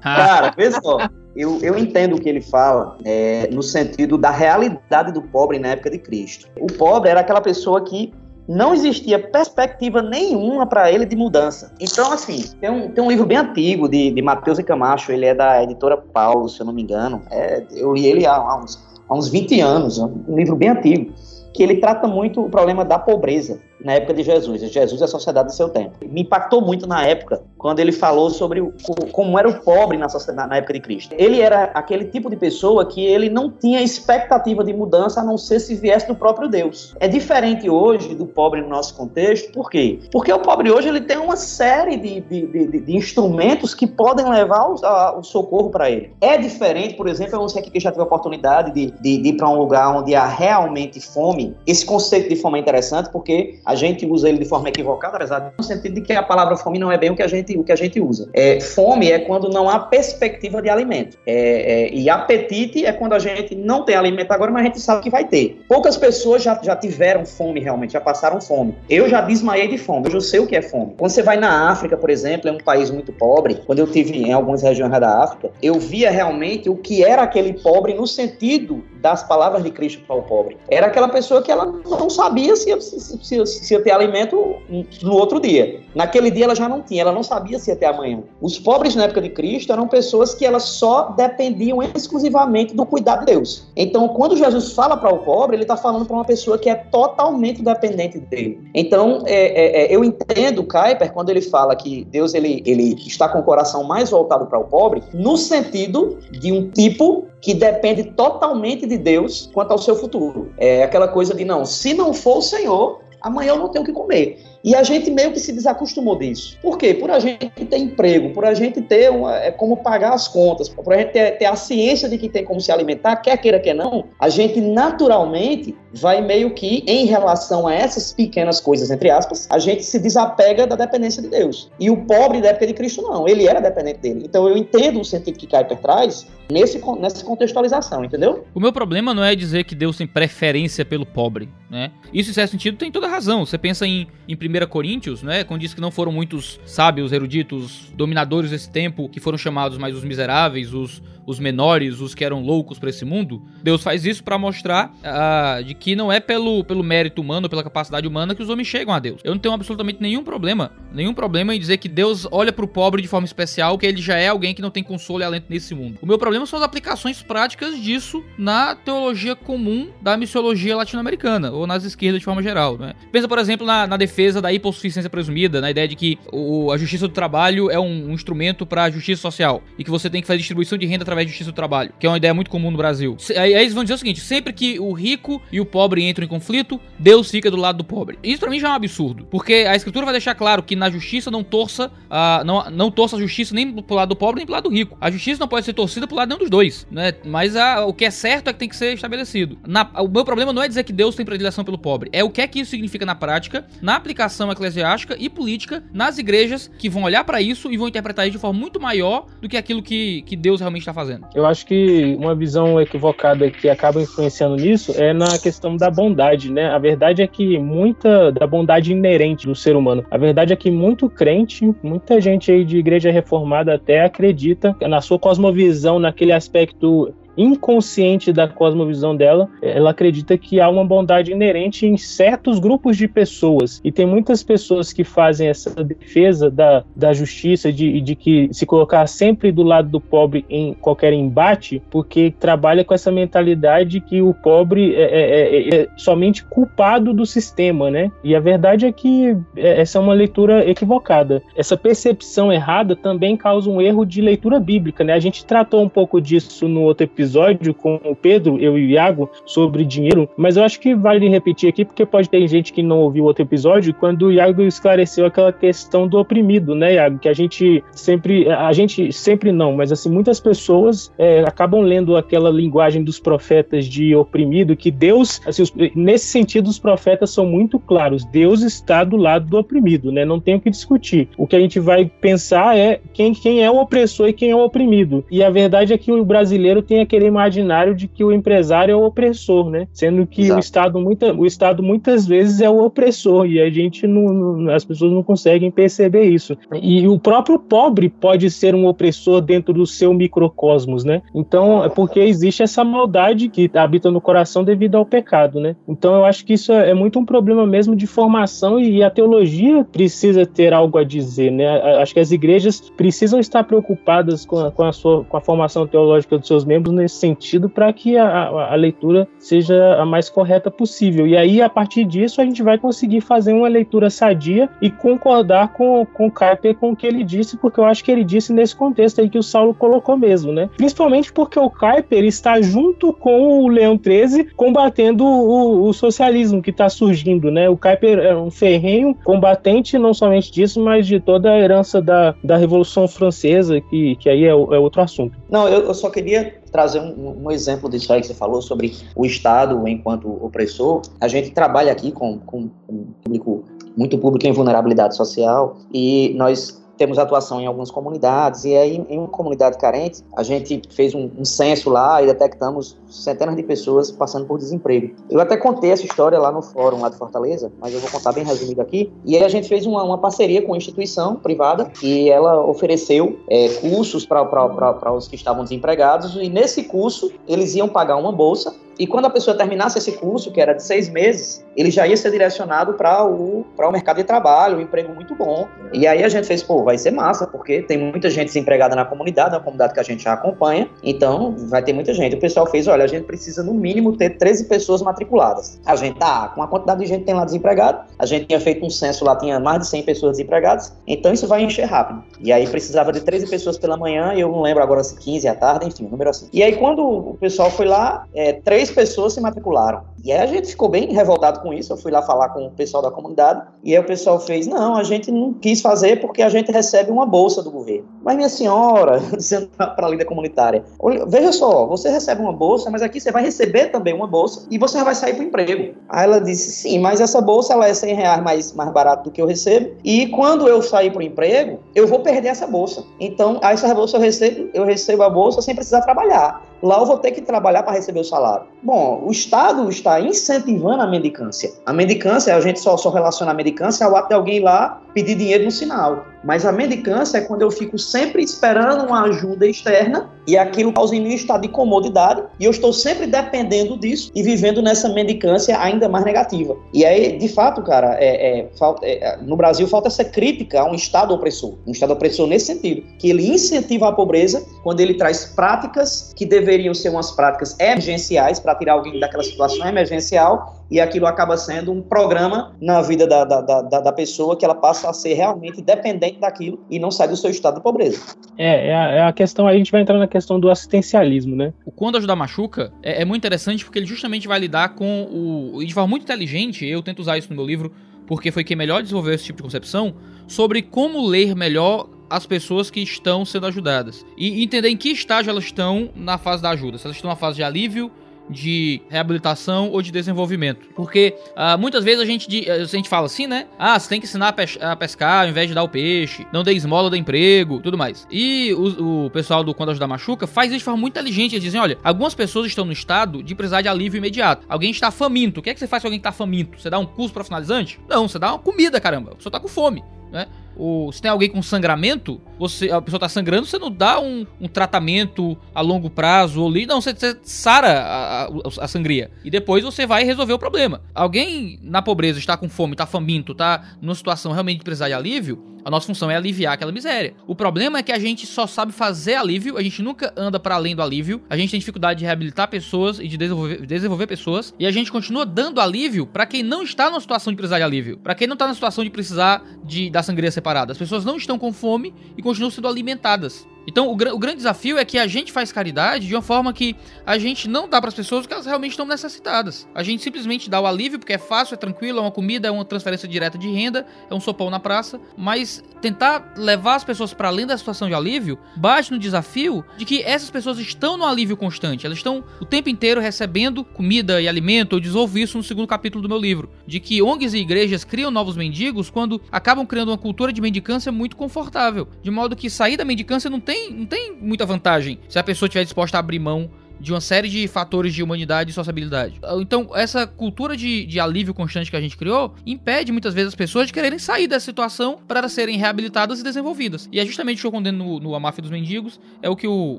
S5: cara, vê só eu, eu entendo o que ele fala é, no sentido da realidade do pobre na época de Cristo. O pobre era aquela pessoa que não existia perspectiva nenhuma para ele de mudança. Então, assim, tem um, tem um livro bem antigo de, de Matheus e Camacho, ele é da editora Paulo, se eu não me engano. É, eu li ele há, há, uns, há uns 20 anos, é um livro bem antigo, que ele trata muito o problema da pobreza na época de Jesus. Jesus é a sociedade do seu tempo. Me impactou muito na época, quando ele falou sobre o, como era o pobre na, na época de Cristo. Ele era aquele tipo de pessoa que ele não tinha expectativa de mudança a não ser se viesse do próprio Deus. É diferente hoje do pobre no nosso contexto, por quê? Porque o pobre hoje ele tem uma série de, de, de, de instrumentos que podem levar o, a, o socorro para ele. É diferente, por exemplo, eu não sei que já tive a oportunidade de, de, de ir para um lugar onde há realmente fome. Esse conceito de fome é interessante porque a gente usa ele de forma equivocada, apesar de no sentido de que a palavra fome não é bem o que a gente, o que a gente usa. É, fome é quando não há perspectiva de alimento. É, é, e apetite é quando a gente não tem alimento agora, mas a gente sabe que vai ter. Poucas pessoas já, já tiveram fome realmente, já passaram fome. Eu já desmaiei de fome, eu sei o que é fome. Quando você vai na África, por exemplo, é um país muito pobre, quando eu tive em algumas regiões da África, eu via realmente o que era aquele pobre no sentido das palavras de Cristo para o pobre. Era aquela pessoa que ela não sabia se, se, se, se ia ter alimento no outro dia. Naquele dia ela já não tinha, ela não sabia se ia ter amanhã. Os pobres na época de Cristo eram pessoas que elas só dependiam exclusivamente do cuidado de Deus. Então, quando Jesus fala para o pobre, ele está falando para uma pessoa que é totalmente dependente dele. Então, é, é, é, eu entendo Kuyper quando ele fala que Deus ele, ele está com o coração mais voltado para o pobre, no sentido de um tipo que depende totalmente de Deus quanto ao seu futuro. É aquela coisa de não, se não for o Senhor, amanhã eu não tenho o que comer. E a gente meio que se desacostumou disso. Por quê? Por a gente ter emprego, por a gente ter uma, é, como pagar as contas, por a gente ter, ter, a ciência de que tem como se alimentar, quer queira, quer não, a gente naturalmente vai meio que, em relação a essas pequenas coisas, entre aspas, a gente se desapega da dependência de Deus. E o pobre da época de Cristo não, ele era dependente dele. Então eu entendo o sentido que Kuyper traz nesse, nessa contextualização, entendeu?
S2: O meu problema não é dizer que Deus tem preferência pelo pobre, né? Isso, em certo sentido, tem toda razão. Você pensa em, em 1 Coríntios, né? Quando diz que não foram muitos sábios, eruditos, dominadores desse tempo que foram chamados mais os miseráveis, os, os menores, os que eram loucos para esse mundo. Deus faz isso para mostrar uh, de que não é pelo, pelo mérito humano, pela capacidade humana que os homens chegam a Deus. Eu não tenho absolutamente nenhum problema, nenhum problema em dizer que Deus olha para o pobre de forma especial, que ele já é alguém que não tem consolo e alento nesse mundo. O meu problema são as aplicações práticas disso na teologia comum da missiologia latino-americana, ou nas esquerdas de forma geral. Né? Pensa, por exemplo, na, na, defesa da hipossuficiência presumida, na ideia de que o, a justiça do trabalho é um, um instrumento para a justiça social e que você tem que fazer distribuição de renda através de justiça do trabalho, que é uma ideia muito comum no Brasil. Aí eles vão dizer o seguinte: sempre que o rico e o pobre entram em conflito, Deus fica do lado do pobre. Isso para mim já é um absurdo, porque a escritura vai deixar claro que na justiça não torça, uh, não, não torça a justiça nem pro lado do pobre nem pro lado do rico. A justiça não pode ser torcida pro lado nenhum dos dois, né? Mas a, o que é certo é que tem que ser estabelecido. Na, o meu problema não é dizer que Deus tem predileção pelo pobre, é o que é que isso significa na prática, na aplicação eclesiástica e política nas igrejas que vão olhar para isso e vão interpretar isso de forma muito maior do que aquilo que, que Deus realmente está fazendo.
S4: Eu acho que uma visão equivocada que acaba influenciando nisso é na questão da bondade, né? A verdade é que muita da bondade inerente do ser humano. A verdade é que muito crente, muita gente aí de igreja reformada até acredita na sua cosmovisão, naquele aspecto inconsciente da cosmovisão dela, ela acredita que há uma bondade inerente em certos grupos de pessoas. E tem muitas pessoas que fazem essa defesa da, da justiça, de, de que se colocar sempre do lado do pobre em qualquer embate, porque trabalha com essa mentalidade que o pobre é, é, é, é somente culpado do sistema, né? E a verdade é que é, essa é uma leitura equivocada. Essa percepção errada também causa um erro de leitura bíblica, né? A gente tratou um pouco disso no outro episódio episódio com o Pedro, eu e o Iago, sobre dinheiro, mas eu acho que vale repetir aqui, porque pode ter gente que não ouviu outro episódio, quando o Iago esclareceu aquela questão do oprimido, né, Iago? Que a gente sempre, a gente sempre não, mas assim, muitas pessoas é, acabam lendo aquela linguagem dos profetas de oprimido, que Deus, assim, os, nesse sentido, os profetas são muito claros, Deus está do lado do oprimido, né? Não tem o que discutir. O que a gente vai pensar é quem, quem é o opressor e quem é o oprimido. E a verdade é que o brasileiro tem aquele imaginário de que o empresário é o opressor, né? Sendo que o Estado, muita, o Estado muitas vezes é o opressor e a gente não, não, as pessoas não conseguem perceber isso. E o próprio pobre pode ser um opressor dentro do seu microcosmos, né? Então, é porque existe essa maldade que habita no coração devido ao pecado, né? Então, eu acho que isso é muito um problema mesmo de formação e a teologia precisa ter algo a dizer, né? Acho que as igrejas precisam estar preocupadas com a, com a, sua, com a formação teológica dos seus membros nesse sentido para que a, a, leitura seja a mais correta possível. E aí, a partir disso, a gente vai conseguir fazer uma leitura sadia e concordar com, com o Kuyper com o que ele disse, porque eu acho que ele disse nesse contexto aí que o Saulo colocou mesmo, né? Principalmente porque o Kuyper está junto com o Leão 13 combatendo o, o socialismo que está surgindo, né? O Kuyper é um ferrenho combatente não somente disso, mas de toda a herança da, da Revolução Francesa, que, que aí é, é outro assunto.
S5: Não, eu, eu só queria trazer um, um, exemplo disso aí que você falou sobre o Estado enquanto opressor. A gente trabalha aqui com, com, com um público, muito público em vulnerabilidade social e nós temos atuação em algumas comunidades, e aí em uma comunidade carente, a gente fez um, um, censo lá e detectamos centenas de pessoas passando por desemprego. Eu até contei essa história lá no fórum lá de Fortaleza, mas eu vou contar bem resumido aqui. E aí a gente fez uma, uma parceria com uma instituição privada e ela ofereceu é, cursos para os que estavam desempregados, e nesse curso eles iam pagar uma bolsa e quando a pessoa terminasse esse curso, que era de seis meses, ele já ia ser direcionado para o, o mercado de trabalho, um emprego muito bom. E aí a gente fez, pô, vai ser massa, porque tem muita gente desempregada na comunidade, é uma comunidade que a gente já acompanha, então vai ter muita gente. O pessoal fez, olha, a gente precisa no mínimo ter 13 pessoas matriculadas. A gente tá com a quantidade de gente que tem lá desempregado, a gente tinha feito um censo lá, tinha mais de 100 pessoas desempregadas, então isso vai encher rápido. E aí precisava de 13 pessoas pela manhã, eu não lembro agora se 15 à tarde, enfim, um número assim. E aí quando o pessoal foi lá, é, três pessoas se matricularam. E aí a gente ficou bem revoltado com isso. Eu fui lá falar com o pessoal da comunidade. E aí o pessoal fez: não, a gente não quis fazer porque a gente recebe uma bolsa do governo. Mas, minha senhora, sendo para a lida comunitária, veja só, você recebe uma bolsa, mas aqui você vai receber também uma bolsa e você vai sair para o emprego. Aí ela disse: sim, mas essa bolsa ela é 100 reais mais, mais barato do que eu recebo. E quando eu sair para o emprego, eu vou perder essa bolsa. Então, essa bolsa eu recebo, eu recebo a bolsa sem precisar trabalhar lá eu vou ter que trabalhar para receber o salário. Bom, o Estado está incentivando a mendicância. A mendicância, a gente só, só relaciona a mendicância ao ato de alguém lá pedir dinheiro no sinal. Mas a mendicância é quando eu fico sempre esperando uma ajuda externa e aquilo causa em mim um estado de comodidade e eu estou sempre dependendo disso e vivendo nessa mendicância ainda mais negativa. E aí, de fato, cara, é, é, falta, é, no Brasil falta essa crítica a um Estado opressor. Um Estado opressor nesse sentido, que ele incentiva a pobreza quando ele traz práticas que deveriam ser umas práticas emergenciais para tirar alguém daquela situação emergencial e aquilo acaba sendo um programa na vida da, da, da, da, pessoa que ela passa a ser realmente dependente daquilo e não sai do seu estado de pobreza.
S4: É, é a, é a questão, aí a gente vai entrar na questão do assistencialismo, né?
S2: O Quando Ajudar Machuca é, é muito interessante porque ele justamente vai lidar com o. de forma muito inteligente, eu tento usar isso no meu livro, porque foi quem melhor desenvolveu esse tipo de concepção, sobre como ler melhor as pessoas que estão sendo ajudadas. E entender em que estágio elas estão na fase da ajuda. Se elas estão na fase de alívio, de reabilitação ou de desenvolvimento. Porque uh, muitas vezes a gente, a gente fala assim, né? Ah, você tem que ensinar a, pes a, pescar ao invés de dar o peixe, não dê esmola, dê emprego, tudo mais. E o, o pessoal do Quando Ajudar Machuca faz isso de forma muito inteligente. Eles dizem: olha, algumas pessoas estão no estado de precisar de alívio imediato. Alguém está faminto. O que é que você faz com alguém que está faminto? Você dá um curso para finalizante? Não, você dá uma comida, caramba. A pessoa tá com fome. Né? O, se tem alguém com sangramento, você, a pessoa tá sangrando, você não dá um, um tratamento a longo prazo ali, não, você, você sara a, a, a, sangria. E depois você vai resolver o problema. Alguém na pobreza está com fome, está faminto, está numa situação realmente de precisar de alívio, a nossa função é aliviar aquela miséria. O problema é que a gente só sabe fazer alívio, a gente nunca anda para além do alívio, a gente tem dificuldade de reabilitar pessoas e de desenvolver, desenvolver pessoas, e a gente continua dando alívio para quem não está numa situação de precisar de alívio, para quem não está na situação de precisar de, da sangria separada. As pessoas não estão com fome e continuam sendo alimentadas. Então, o, o, grande desafio é que a gente faz caridade de uma forma que a gente não dá para as pessoas o que elas realmente estão necessitadas. A gente simplesmente dá o alívio porque é fácil, é tranquilo, é uma comida, é uma transferência direta de renda, é um sopão na praça, mas tentar levar as pessoas para além da situação de alívio bate no desafio de que essas pessoas estão no alívio constante, elas estão o tempo inteiro recebendo comida e alimento. Eu desenvolvo isso no segundo capítulo do meu livro, de que ONGs e igrejas criam novos mendigos quando acabam criando uma cultura de mendicância muito confortável, de modo que sair da mendicância não tem tem, não tem muita vantagem se a pessoa estiver disposta a abrir mão de uma série de fatores de humanidade e sociabilidade. Então, essa cultura de, de alívio constante que a gente criou impede muitas vezes as pessoas de quererem sair dessa situação para serem reabilitadas e desenvolvidas. E é justamente o que eu condeno no, no A Máfia dos Mendigos, é o que o,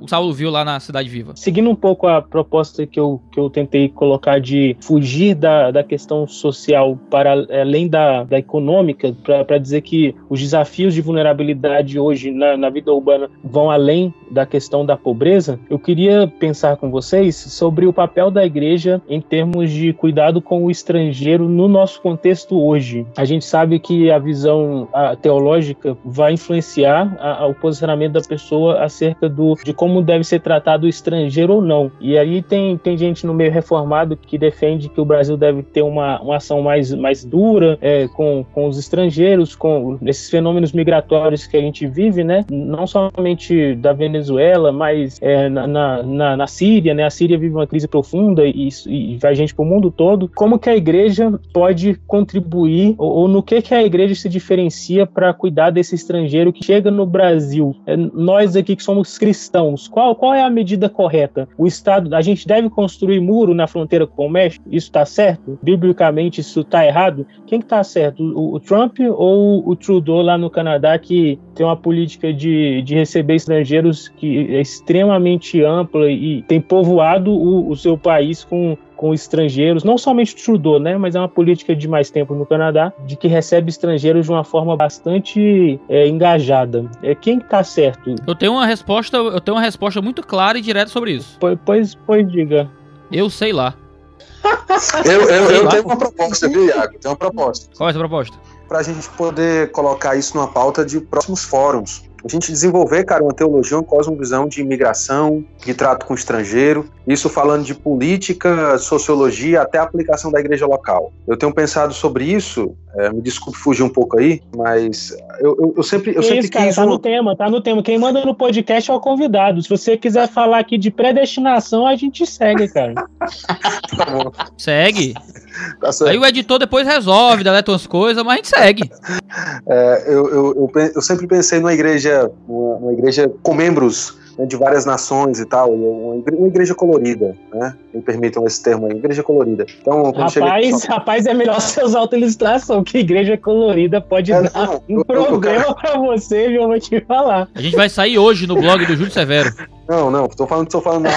S2: o Saulo viu lá na Cidade Viva.
S4: Seguindo um pouco a proposta que eu, que eu tentei colocar de fugir da, da questão social para além da, da econômica, para dizer que os desafios de vulnerabilidade hoje na, na vida urbana vão além da questão da pobreza, eu queria pensar com vocês sobre o papel da igreja em termos de cuidado com o estrangeiro no nosso contexto hoje. A gente sabe que a visão teológica vai influenciar a, a, o posicionamento da pessoa acerca do, de como deve ser tratado o estrangeiro ou não. E aí tem, tem gente no meio reformado que defende que o Brasil deve ter uma, uma ação mais, mais dura é, com, com os estrangeiros, com esses fenômenos migratórios que a gente vive, né? Não somente da Venezuela mas é, na, na, na, Síria, né? A Síria vive uma crise profunda e, e vai gente para o mundo todo. Como que a igreja pode contribuir ou, ou no que que a igreja se diferencia para cuidar desse estrangeiro que chega no Brasil? É, nós aqui que somos cristãos, qual, qual é a medida correta? O Estado, a gente deve construir muro na fronteira com o México? Isso está certo? Biblicamente isso está errado? Quem que está certo? O, o Trump ou o Trudeau lá no Canadá que tem uma política de, de receber estrangeiros que é extremamente ampla e tem povoado o, o seu país com, com estrangeiros, não somente Trudeau, né, mas é uma política de mais tempo no Canadá, de que recebe estrangeiros de uma forma bastante é, engajada. É, quem está certo?
S2: Eu tenho uma resposta, eu tenho uma resposta muito clara e direta sobre isso.
S4: Pois, pois, pois diga.
S2: Eu sei lá.
S3: eu, eu, eu tenho uma proposta, viu, Iago? Tenho uma proposta.
S2: Qual é essa proposta?
S3: Para a gente poder colocar isso numa pauta de próximos fóruns a gente desenvolver, cara, uma teologia, uma cosmovisão de imigração, de trato com o estrangeiro, isso falando de política, sociologia, até a aplicação da igreja local. Eu tenho pensado sobre isso, é, me desculpe fugir um pouco aí, mas eu, eu, eu sempre, eu
S4: que
S3: sempre
S4: isso, cara,
S3: quis...
S4: Tá no tema, tá no tema. Quem manda no podcast é o convidado. Se você quiser falar aqui de predestinação, a gente segue, cara.
S2: tá bom. Segue. Tá aí o editor depois resolve, deleta umas coisas, mas a gente segue.
S3: É, eu, eu, eu, eu sempre pensei numa igreja, uma, uma igreja com membros né, de várias nações e tal, uma igreja colorida, né? Me permitam esse termo aí, igreja colorida.
S4: Então, rapaz, rapaz, é melhor você usar outra ilustração, que igreja colorida pode é, dar não, um eu, problema eu, pra você, viu? Eu vou te falar.
S2: A gente vai sair hoje no blog do Júlio Severo.
S3: Não, não, tô falando, tô falando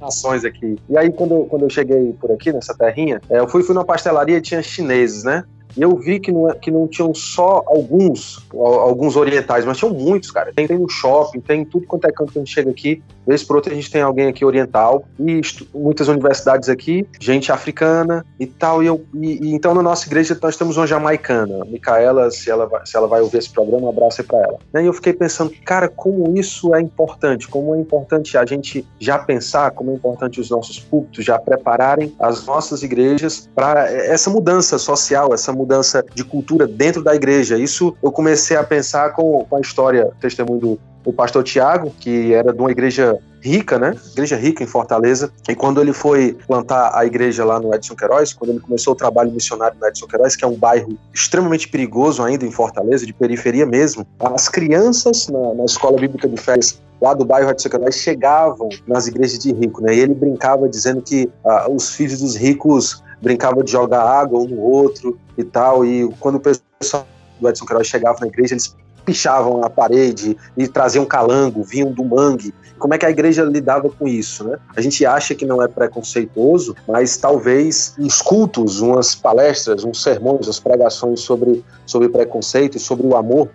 S3: nações aqui. E aí, quando, quando eu cheguei por aqui, nessa terrinha, é, eu fui, fui numa pastelaria e tinha chineses, né? E eu vi que não, é, que não tinham só alguns, alguns orientais, mas tinham muitos, cara. Tem, tem no shopping, tem tudo quanto é canto que a gente chega aqui. Vez por outra a gente tem alguém aqui oriental e muitas universidades aqui, gente africana e tal. E, eu, e, e, então na nossa igreja nós temos uma jamaicana, Micaela, se ela, vai, se ela vai ouvir esse programa, um abraço aí pra ela. E eu fiquei pensando, cara, como isso é importante, como é importante a gente já pensar, como é importante os nossos púlpitos já prepararem as nossas igrejas para essa mudança social, essa mudança mudança de cultura dentro da igreja. Isso eu comecei a pensar com, com a história, testemunho do, do pastor Tiago, que era de uma igreja rica, né? Igreja rica em Fortaleza. E quando ele foi plantar a igreja lá no Edson Queiroz, quando ele começou o trabalho missionário no Edson Queiroz, que é um bairro extremamente perigoso ainda em Fortaleza, de periferia mesmo, as crianças na, na escola bíblica de férias lá do bairro Edson Queiroz chegavam nas igrejas de rico, né? E ele brincava dizendo que ah, os filhos dos ricos brincavam de jogar água um no outro e tal. E quando o pessoal do Edson Queiroz chegava na igreja, eles pichavam a parede e traziam calango, vinham do mangue. Como é que a igreja lidava com isso, né? A gente acha que não é preconceituoso, mas talvez uns cultos, umas palestras, uns sermões, as pregações sobre, sobre preconceito e sobre o amor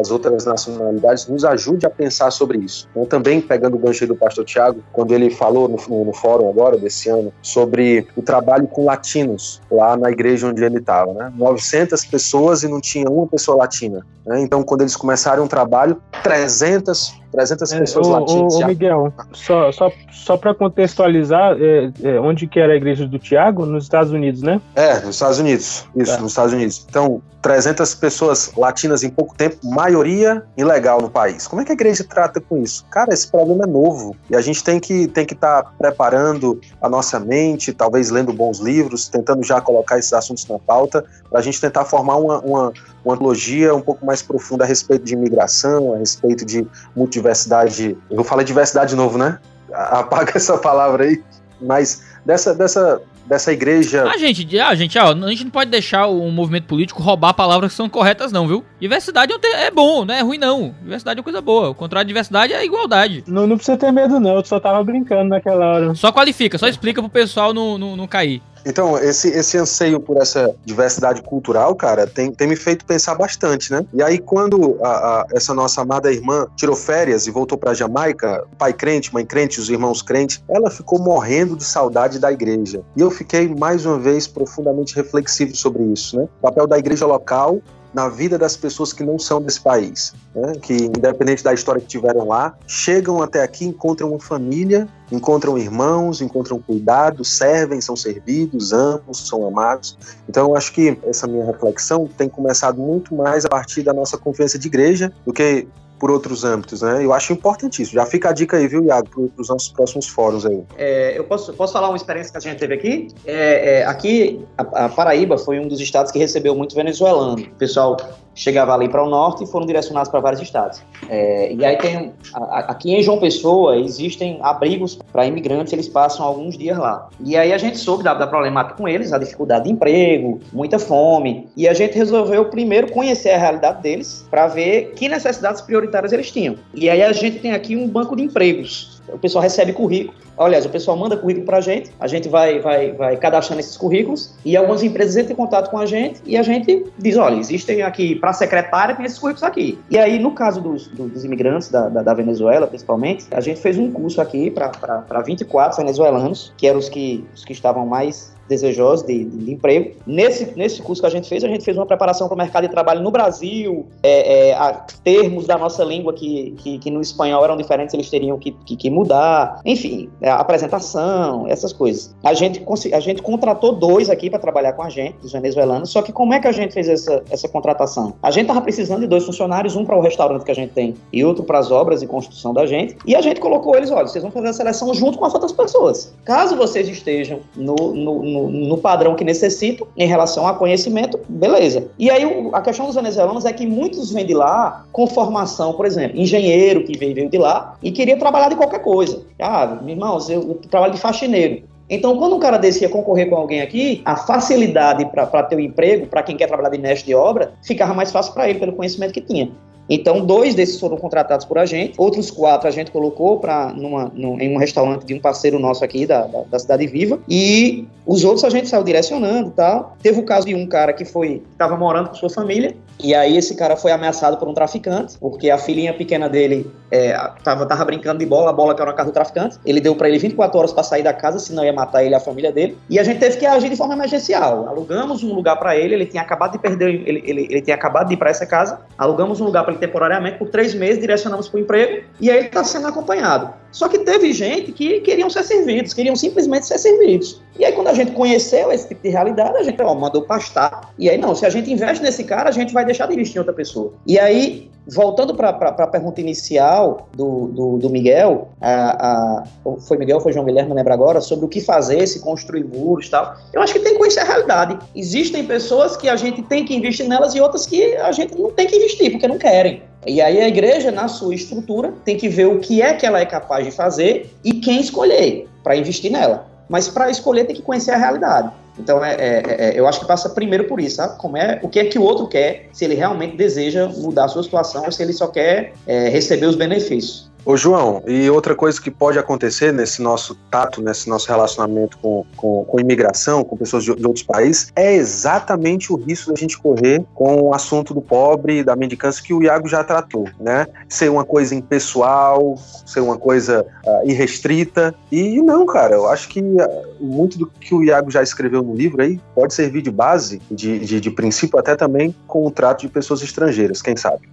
S3: às outras nacionalidades nos ajude a pensar sobre isso. Então, também pegando o gancho do pastor Tiago, quando ele falou no, no fórum agora desse ano sobre o trabalho com latinos lá na igreja onde ele estava, né? 900 pessoas e não tinha uma pessoa latina. Né? Então, quando eles começaram um trabalho, 300 300 é, pessoas latinas.
S4: Ô, Miguel, só, só, só para contextualizar, é, é, onde que era a igreja do Tiago? Nos Estados Unidos, né?
S3: É, nos Estados Unidos. Isso, tá. nos Estados Unidos. Então, 300 pessoas latinas em pouco tempo, maioria ilegal no país. Como é que a igreja trata com isso? Cara, esse problema é novo e a gente tem que tem que estar tá preparando a nossa mente, talvez lendo bons livros, tentando já colocar esses assuntos na pauta, para a gente tentar formar uma, uma, uma antologia um pouco mais profunda a respeito de imigração, a respeito de multiversidade. Eu vou falar diversidade de novo, né? apaga essa palavra aí, mas dessa, dessa, dessa igreja.
S2: Ah, gente, ah, gente, ó, a gente não pode deixar o movimento político roubar palavras que são corretas, não, viu? Diversidade é, é bom, não é ruim, não. Diversidade é coisa boa. O contrário de diversidade é igualdade.
S4: Não, não precisa ter medo, não. Eu só tava brincando naquela hora.
S2: Só qualifica, só explica pro pessoal não, não, não cair.
S3: Então, esse, esse anseio por essa diversidade cultural, cara, tem, tem me feito pensar bastante, né? E aí, quando a, a, essa nossa amada irmã tirou férias e voltou pra Jamaica, pai crente, mãe crente, os irmãos crentes, ela ficou morrendo de saudade da igreja. E eu fiquei, mais uma vez, profundamente reflexivo sobre isso, né? O papel da igreja local na vida das pessoas que não são desse país, né? que independente da história que tiveram lá, chegam até aqui, encontram uma família, encontram irmãos, encontram cuidado, servem, são servidos, amam, são amados. Então eu acho que essa minha reflexão tem começado muito mais a partir da nossa confiança de igreja do que por outros âmbitos, né? Eu acho importantíssimo. Já fica a dica aí, viu, Iago, para os nossos próximos fóruns aí.
S5: É, eu posso, posso falar uma experiência que a gente teve aqui? É, é, aqui, a, a, Paraíba foi um dos estados que recebeu muito venezuelano. O pessoal chegava ali para o norte e foram direcionados para vários estados. É, e aí tem, aqui em João Pessoa, existem abrigos para imigrantes, eles passam alguns dias lá. E aí a gente soube da, da problemática com eles, a dificuldade de emprego, muita fome. E a gente resolveu primeiro conhecer a realidade deles para ver que necessidades prioritárias eles tinham. E aí a gente tem aqui um banco de empregos. O pessoal recebe currículo. Aliás, o pessoal manda currículo para a gente, a gente vai, vai, vai cadastrando esses currículos e algumas empresas entram em contato com a gente e a gente diz: olha, existem aqui, para secretária, tem esses currículos aqui. E aí, no caso dos, dos imigrantes da, da, da Venezuela, principalmente, a gente fez um curso aqui para 24 venezuelanos, que eram os que, os que estavam mais desejosos de, de, emprego. Nesse, nesse curso que a gente fez, a gente fez uma preparação para o mercado de trabalho no Brasil, é, é, termos da nossa língua que, que, que, no espanhol eram diferentes, eles teriam que, que, que mudar, enfim, a apresentação, essas coisas. A gente, a gente contratou dois aqui para trabalhar com a gente, os venezuelanos, só que como é que a gente fez essa, essa contratação? A gente estava precisando de dois funcionários, um para o restaurante que a gente tem e outro para as obras e construção da gente, e a gente colocou eles, olha, vocês vão fazer a seleção junto com as outras pessoas. Caso vocês estejam no, no, no padrão que necessitam em relação a conhecimento, beleza. E aí a questão dos venezuelanos é que muitos vêm de lá com formação, por exemplo, engenheiro que veio, veio de lá e queria trabalhar de qualquer coisa. Ah, irmãos, eu, eu trabalho de faxineiro. Então, quando um cara desse ia concorrer com alguém aqui, a facilidade para ter o um emprego, para quem quer trabalhar de mestre de obra, ficava mais fácil para ele, pelo conhecimento que tinha. Então, dois desses foram contratados por a gente, outros quatro a gente colocou pra, numa, num, em um restaurante de um parceiro nosso aqui da, da, da, Cidade Viva, e os outros a gente saiu direcionando tal. Teve o caso de um cara que foi estava morando com sua família, e aí esse cara foi ameaçado por um traficante, porque a filhinha pequena dele é, tava, tava brincando de bola, a bola que era na casa do traficante. Ele deu para ele 24 horas para sair da casa, senão ia matar ele e a família dele. E a gente teve que agir de forma emergencial. Alugamos um lugar para ele, ele tinha acabado de perder, ele, ele, ele tinha acabado de ir para essa casa. Alugamos um lugar para ele temporariamente por três meses, direcionamos para o emprego e aí ele está sendo acompanhado. Só que teve gente que queriam ser servidos, queriam simplesmente ser servidos. E aí, quando a gente conheceu esse tipo de realidade, a gente ó, mandou pastar. E aí, não, se a gente investe nesse cara, a gente vai deixar de investir em outra pessoa. E aí, voltando para a pergunta inicial do, do, do Miguel, a, a, foi Miguel, foi João Guilherme, não lembro agora, sobre o que fazer, se construir muros e tal. Eu acho que tem que conhecer a realidade. Existem pessoas que a gente tem que investir nelas e outras que a gente não tem que investir, porque não querem. E aí a igreja, na sua estrutura, tem que ver o que é que ela é capaz de fazer e quem escolher para investir nela. Mas para escolher tem que conhecer a realidade. Então, é, é, é, eu acho que passa primeiro por isso, sabe? Como é, o que é que o outro quer, se ele realmente deseja mudar a sua situação ou se ele só quer é, receber os benefícios.
S3: Ô João, e outra coisa que pode acontecer nesse nosso tato, nesse nosso relacionamento com, com, com imigração, com pessoas de, de, outros países, é exatamente o risco da gente correr com o assunto do pobre, da mendicância, que o Iago já tratou, né? Ser uma coisa impessoal, ser uma coisa uh, irrestrita. E não, cara, eu acho que uh, muito do que o Iago já escreveu no livro aí pode servir de base, de, de, de princípio, até também com o trato de pessoas estrangeiras, quem sabe.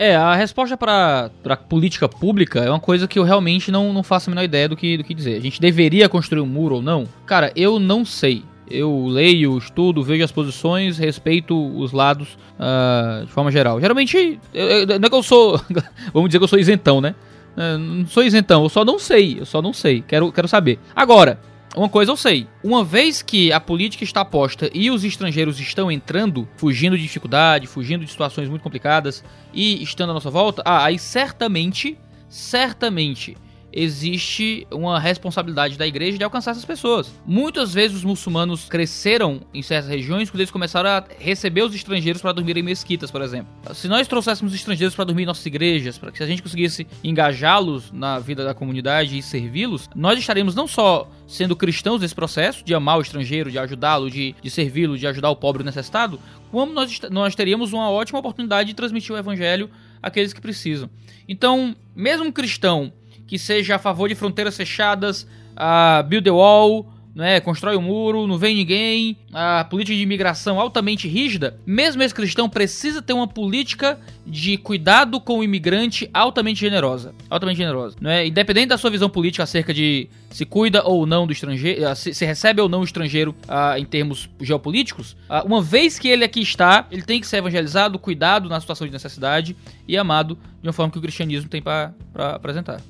S2: É, a resposta para política pública é uma coisa que eu realmente não, não faço a menor ideia do que, do que dizer. A gente deveria construir um muro ou não? Cara, eu não sei. Eu leio, estudo, vejo as posições, respeito os lados uh, de forma geral. Geralmente, eu, eu, não é que eu sou. vamos dizer que eu sou isentão, né? Uh, não sou isentão, eu só não sei. Eu só não sei. Quero, quero saber. Agora, uma coisa eu sei. Uma vez que a política está posta e os estrangeiros estão entrando, fugindo de dificuldade, fugindo de situações muito complicadas e estando à nossa volta, ah, aí certamente, certamente existe uma responsabilidade da igreja de alcançar essas pessoas. Muitas vezes os muçulmanos cresceram em certas regiões quando eles começaram a receber os estrangeiros para dormir em mesquitas, por exemplo. Se nós trouxéssemos estrangeiros para dormir em nossas igrejas, para que a gente conseguisse engajá-los na vida da comunidade e servi-los, nós estaríamos não só sendo cristãos nesse processo de amar o estrangeiro, de ajudá-lo, de, de servi-lo, de ajudar o pobre necessitado, como nós, nós teríamos uma ótima oportunidade de transmitir o evangelho àqueles que precisam. Então, mesmo um cristão que seja a favor de fronteiras fechadas, a build the wall, né, constrói o um muro, não vem ninguém, a política de imigração altamente rígida, mesmo esse cristão precisa ter uma política de cuidado com o imigrante altamente generosa, altamente generosa, né? Independente da sua visão política acerca de se cuida ou não do estrangeiro, ah, se, se recebe ou não o estrangeiro uh, em termos geopolíticos, uh, uma vez que ele aqui está, ele tem que ser evangelizado, cuidado na situação de necessidade e amado de uma forma que o cristianismo tem para apresentar.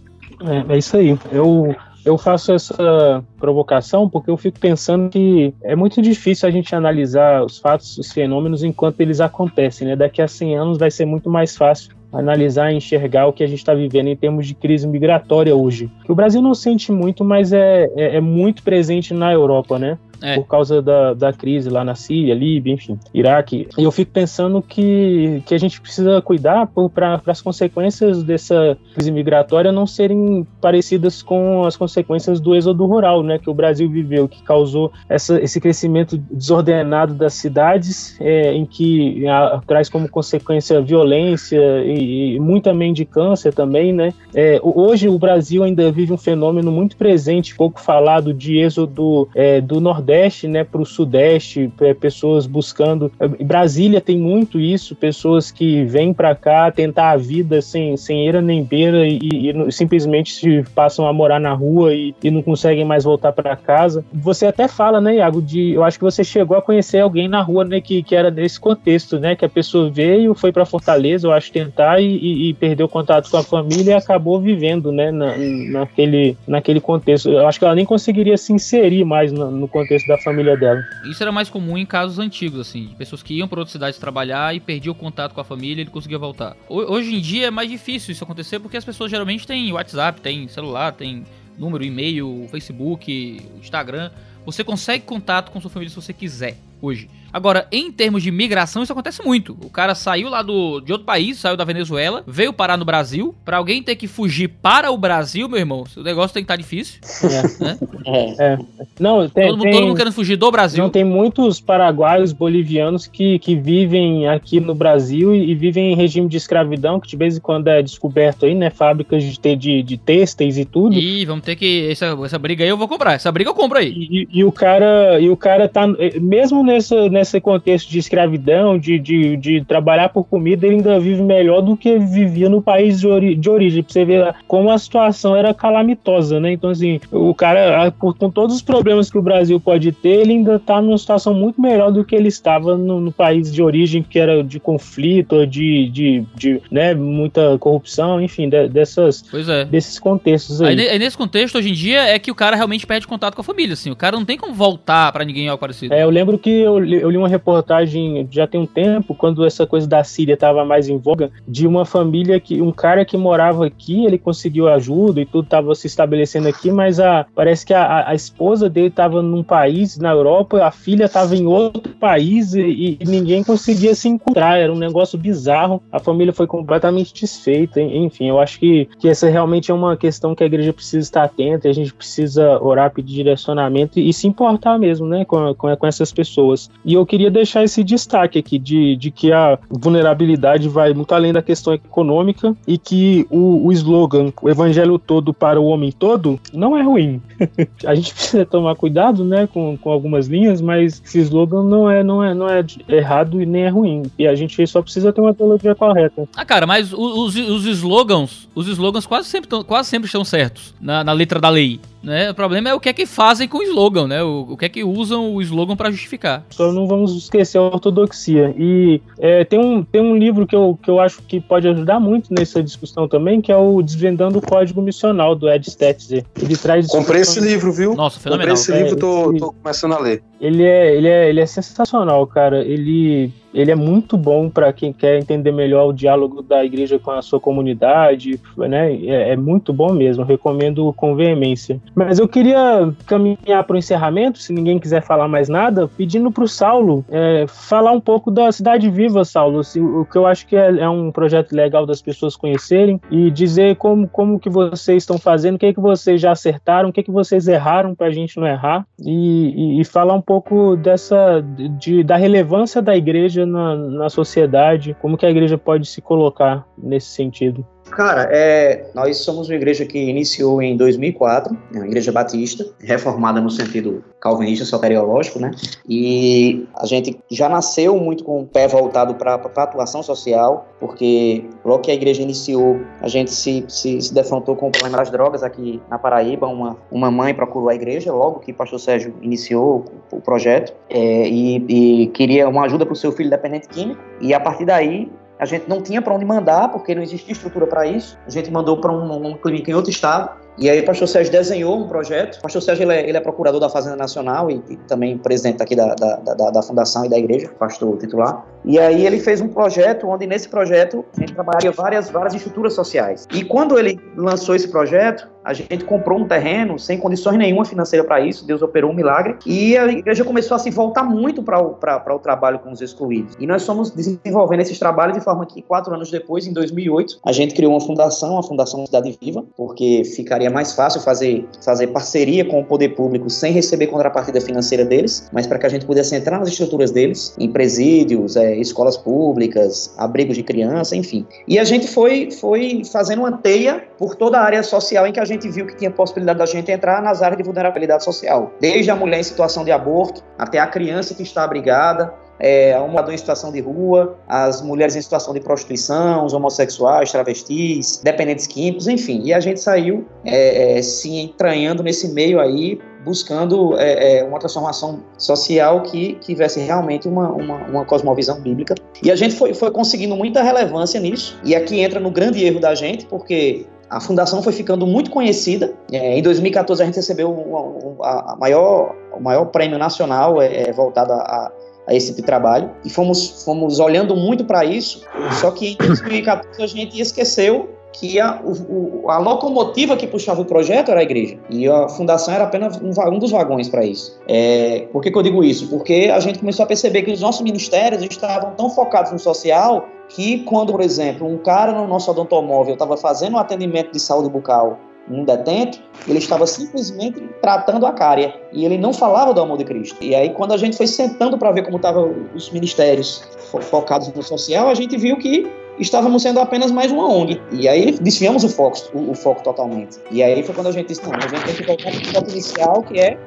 S4: É, é isso aí. Eu, eu faço essa provocação porque eu fico pensando que é muito difícil a gente analisar os fatos, os fenômenos enquanto eles acontecem. Né? Daqui a 100 anos vai ser muito mais fácil analisar e enxergar o que a gente está vivendo em termos de crise migratória hoje. O Brasil não sente muito, mas é, é, é muito presente na Europa, né? É. por causa da, da crise lá na Síria, Líbia, enfim, Iraque. E eu fico pensando que, que a gente precisa cuidar para as consequências dessa crise migratória não serem parecidas com as consequências do êxodo rural, né, que o Brasil viveu, que causou essa, esse crescimento desordenado das cidades, é, em que a, traz como consequência violência e, e muita mendicância também, né. É, hoje o Brasil ainda vive um fenômeno muito presente, pouco falado, de êxodo é, do Nordeste Nordeste né, para o Sudeste, é, pessoas buscando. Brasília tem muito isso, pessoas que vêm para cá tentar a vida sem, sem eira nem beira e, e simplesmente se passam a morar na rua e, e não conseguem mais voltar para casa. Você até fala, né, Iago, de. Eu acho que você chegou a conhecer alguém na rua né, que, que era nesse contexto, né? Que a pessoa veio, foi para Fortaleza, eu acho, tentar e, e, perdeu contato com a família e acabou vivendo, né, na, naquele, naquele contexto. Eu acho que ela nem conseguiria se inserir mais no, no contexto da família dela.
S2: Isso era mais comum em casos antigos, assim, de pessoas que iam para outras cidades trabalhar e perdiam o contato com a família e ele conseguia voltar. Hoje em dia é mais difícil isso acontecer porque as pessoas geralmente têm WhatsApp, têm celular, têm número, e-mail, Facebook, Instagram. Você consegue contato com sua família se você quiser hoje. Agora, em termos de migração, isso acontece muito. O cara saiu lá do, de outro país, saiu da Venezuela, veio parar no Brasil. Para alguém ter que fugir para o Brasil, meu irmão, o negócio tem que estar tá difícil. É. Né?
S4: É. é. Não,
S2: tem, todo, mundo, tem, todo mundo querendo fugir do Brasil.
S4: Não, tem muitos paraguaios, bolivianos que, que vivem aqui no Brasil e, e, vivem em regime de escravidão, que de vez em quando é descoberto aí, né? Fábricas de, de, de têxteis e tudo.
S2: E vamos ter que. Essa, essa briga aí eu vou comprar. Essa briga eu compro aí.
S4: E, e o cara, e o cara tá. Mesmo nessa, nesse contexto de escravidão, de, de, de, trabalhar por comida, ele ainda vive melhor do que vivia no país de, ori de origem. Pra você ver como a situação era calamitosa, né? Então, assim, o cara, com todos os problemas que o Brasil pode ter, ele ainda tá numa situação muito melhor do que ele estava no, no país de origem, que era de conflito, de, de, de né, muita corrupção, enfim, de, dessas, é. desses contextos aí.
S2: aí. Nesse contexto, hoje em dia, é que o cara realmente perde contato com a família, assim. O cara não tem como voltar para ninguém algo parecido.
S4: É, eu lembro que eu, eu li uma reportagem já tem um tempo, quando essa coisa da Síria estava mais em voga, de uma família que um cara que morava aqui, ele conseguiu ajuda e tudo estava se estabelecendo aqui, mas a, parece que a, a esposa dele estava num país na Europa, a filha estava em outro país e, e, ninguém conseguia se encontrar. Era um negócio bizarro. A família foi completamente desfeita. Enfim, eu acho que, que essa realmente é uma questão que a igreja precisa estar atenta. A gente precisa orar, pedir direcionamento e, e se importar mesmo, né, com, com, com essas pessoas. E eu queria deixar esse destaque aqui de, de que a vulnerabilidade vai muito além da questão econômica e que o, o slogan, o evangelho todo para o homem todo, não é ruim. a gente precisa tomar cuidado, né, com, com algumas linhas, mas esse slogan não é, não é, não é errado e nem é ruim. E a gente só precisa ter uma teologia correta.
S2: Ah, cara, mas os, os slogans, os slogans quase sempre, quase sempre estão certos na, na letra da lei. Né? O problema é o que é que fazem com o slogan, né? O, o que é que usam o slogan para justificar.
S4: Só não vamos esquecer a ortodoxia. E é, tem, um, tem um livro que eu, que eu acho que pode ajudar muito nessa discussão também, que é o Desvendando o Código Missional, do Ed Stetzer.
S3: Ele traz... Comprei esse livro, viu?
S2: Nossa, fenomenal.
S3: Comprei esse livro, tô, tô começando a ler.
S4: ele é, ele é, ele é sensacional, cara. Ele ele é muito bom para quem quer entender melhor o diálogo da igreja com a sua comunidade, né? É, é muito bom mesmo, recomendo com veemência. Mas eu queria caminhar para o encerramento, se ninguém quiser falar mais nada, pedindo para o Saulo é, falar um pouco da Cidade Viva, Saulo, o que eu acho que é, é, um projeto legal das pessoas conhecerem e dizer como, como que vocês estão fazendo, o que, é que vocês já acertaram, o que, é que vocês erraram para a gente não errar e, e, e falar um pouco dessa de, da relevância da igreja igreja na, na sociedade? Como que a igreja pode se colocar nesse sentido?
S5: Cara, é, nós somos uma igreja que iniciou em 2004, é uma igreja batista, reformada no sentido calvinista soteriológico, né? E a gente já nasceu muito com o pé voltado para a atuação social, porque logo que a igreja iniciou, a gente se, se, se defrontou com o problema das drogas aqui na Paraíba. Uma, uma mãe procurou a igreja logo que o pastor Sérgio iniciou o, o projeto é, e, e queria uma ajuda para o seu filho dependente químico. E a partir daí a gente não tinha para onde mandar, porque não existia estrutura para isso. A gente mandou para um, um clínica em outro estado. E aí o pastor Sérgio desenhou um projeto. O pastor Sérgio ele é, ele é procurador da Fazenda Nacional e, e também presidente aqui da, da, da, da, fundação e da igreja, pastor titular. E aí ele fez um projeto onde nesse projeto a gente trabalharia várias, várias estruturas sociais. E quando ele lançou esse projeto, a gente comprou um terreno sem condições nenhuma financeira para isso, Deus operou um milagre, e a igreja começou a se voltar muito para o, o trabalho com os excluídos. E nós fomos desenvolvendo esses trabalhos de forma que, quatro anos depois, em 2008, a gente criou uma fundação, a Fundação Cidade Viva, porque ficaria mais fácil fazer, fazer parceria com o poder público sem receber contrapartida financeira deles, mas para que a gente pudesse entrar nas estruturas deles, em presídios, é, escolas públicas, abrigos de criança, enfim. E a gente foi, foi fazendo uma teia por toda a área social em que a gente viu que tinha possibilidade da gente entrar nas áreas de vulnerabilidade social. Desde a mulher em situação de aborto, até a criança que está abrigada, é, um morador em situação de rua, as mulheres em situação de prostituição, os homossexuais, travestis, dependentes químicos, enfim. E a gente saiu é, é, se entranhando nesse meio aí, buscando é, é, uma transformação social que, que tivesse realmente uma, uma, uma, cosmovisão bíblica. E a gente foi, foi conseguindo muita relevância nisso. E aqui entra no grande erro da gente, porque a fundação foi ficando muito conhecida. É, em 2014 a gente recebeu um, um, a maior, o maior prêmio nacional é, é voltado a, a, esse tipo de trabalho e fomos, fomos olhando muito para isso. Só que em 2014 a gente esqueceu que a, o, a locomotiva que puxava o projeto era a igreja. E a fundação era apenas um, um dos vagões para isso. É, por que, que eu digo isso? Porque a gente começou a perceber que os nossos ministérios estavam tão focados no social que quando, por exemplo, um cara no nosso odontomóvel estava fazendo um atendimento de saúde bucal um detento, ele estava simplesmente tratando a cária e ele não falava do amor de Cristo. E aí, quando a gente foi sentando para ver como estavam os ministérios focados no social, a gente viu que estávamos sendo apenas mais uma ONG. E aí desviamos o foco, o, o foco totalmente. E aí foi quando a gente disse, não, a gente tem que voltar para o foco inicial, que é,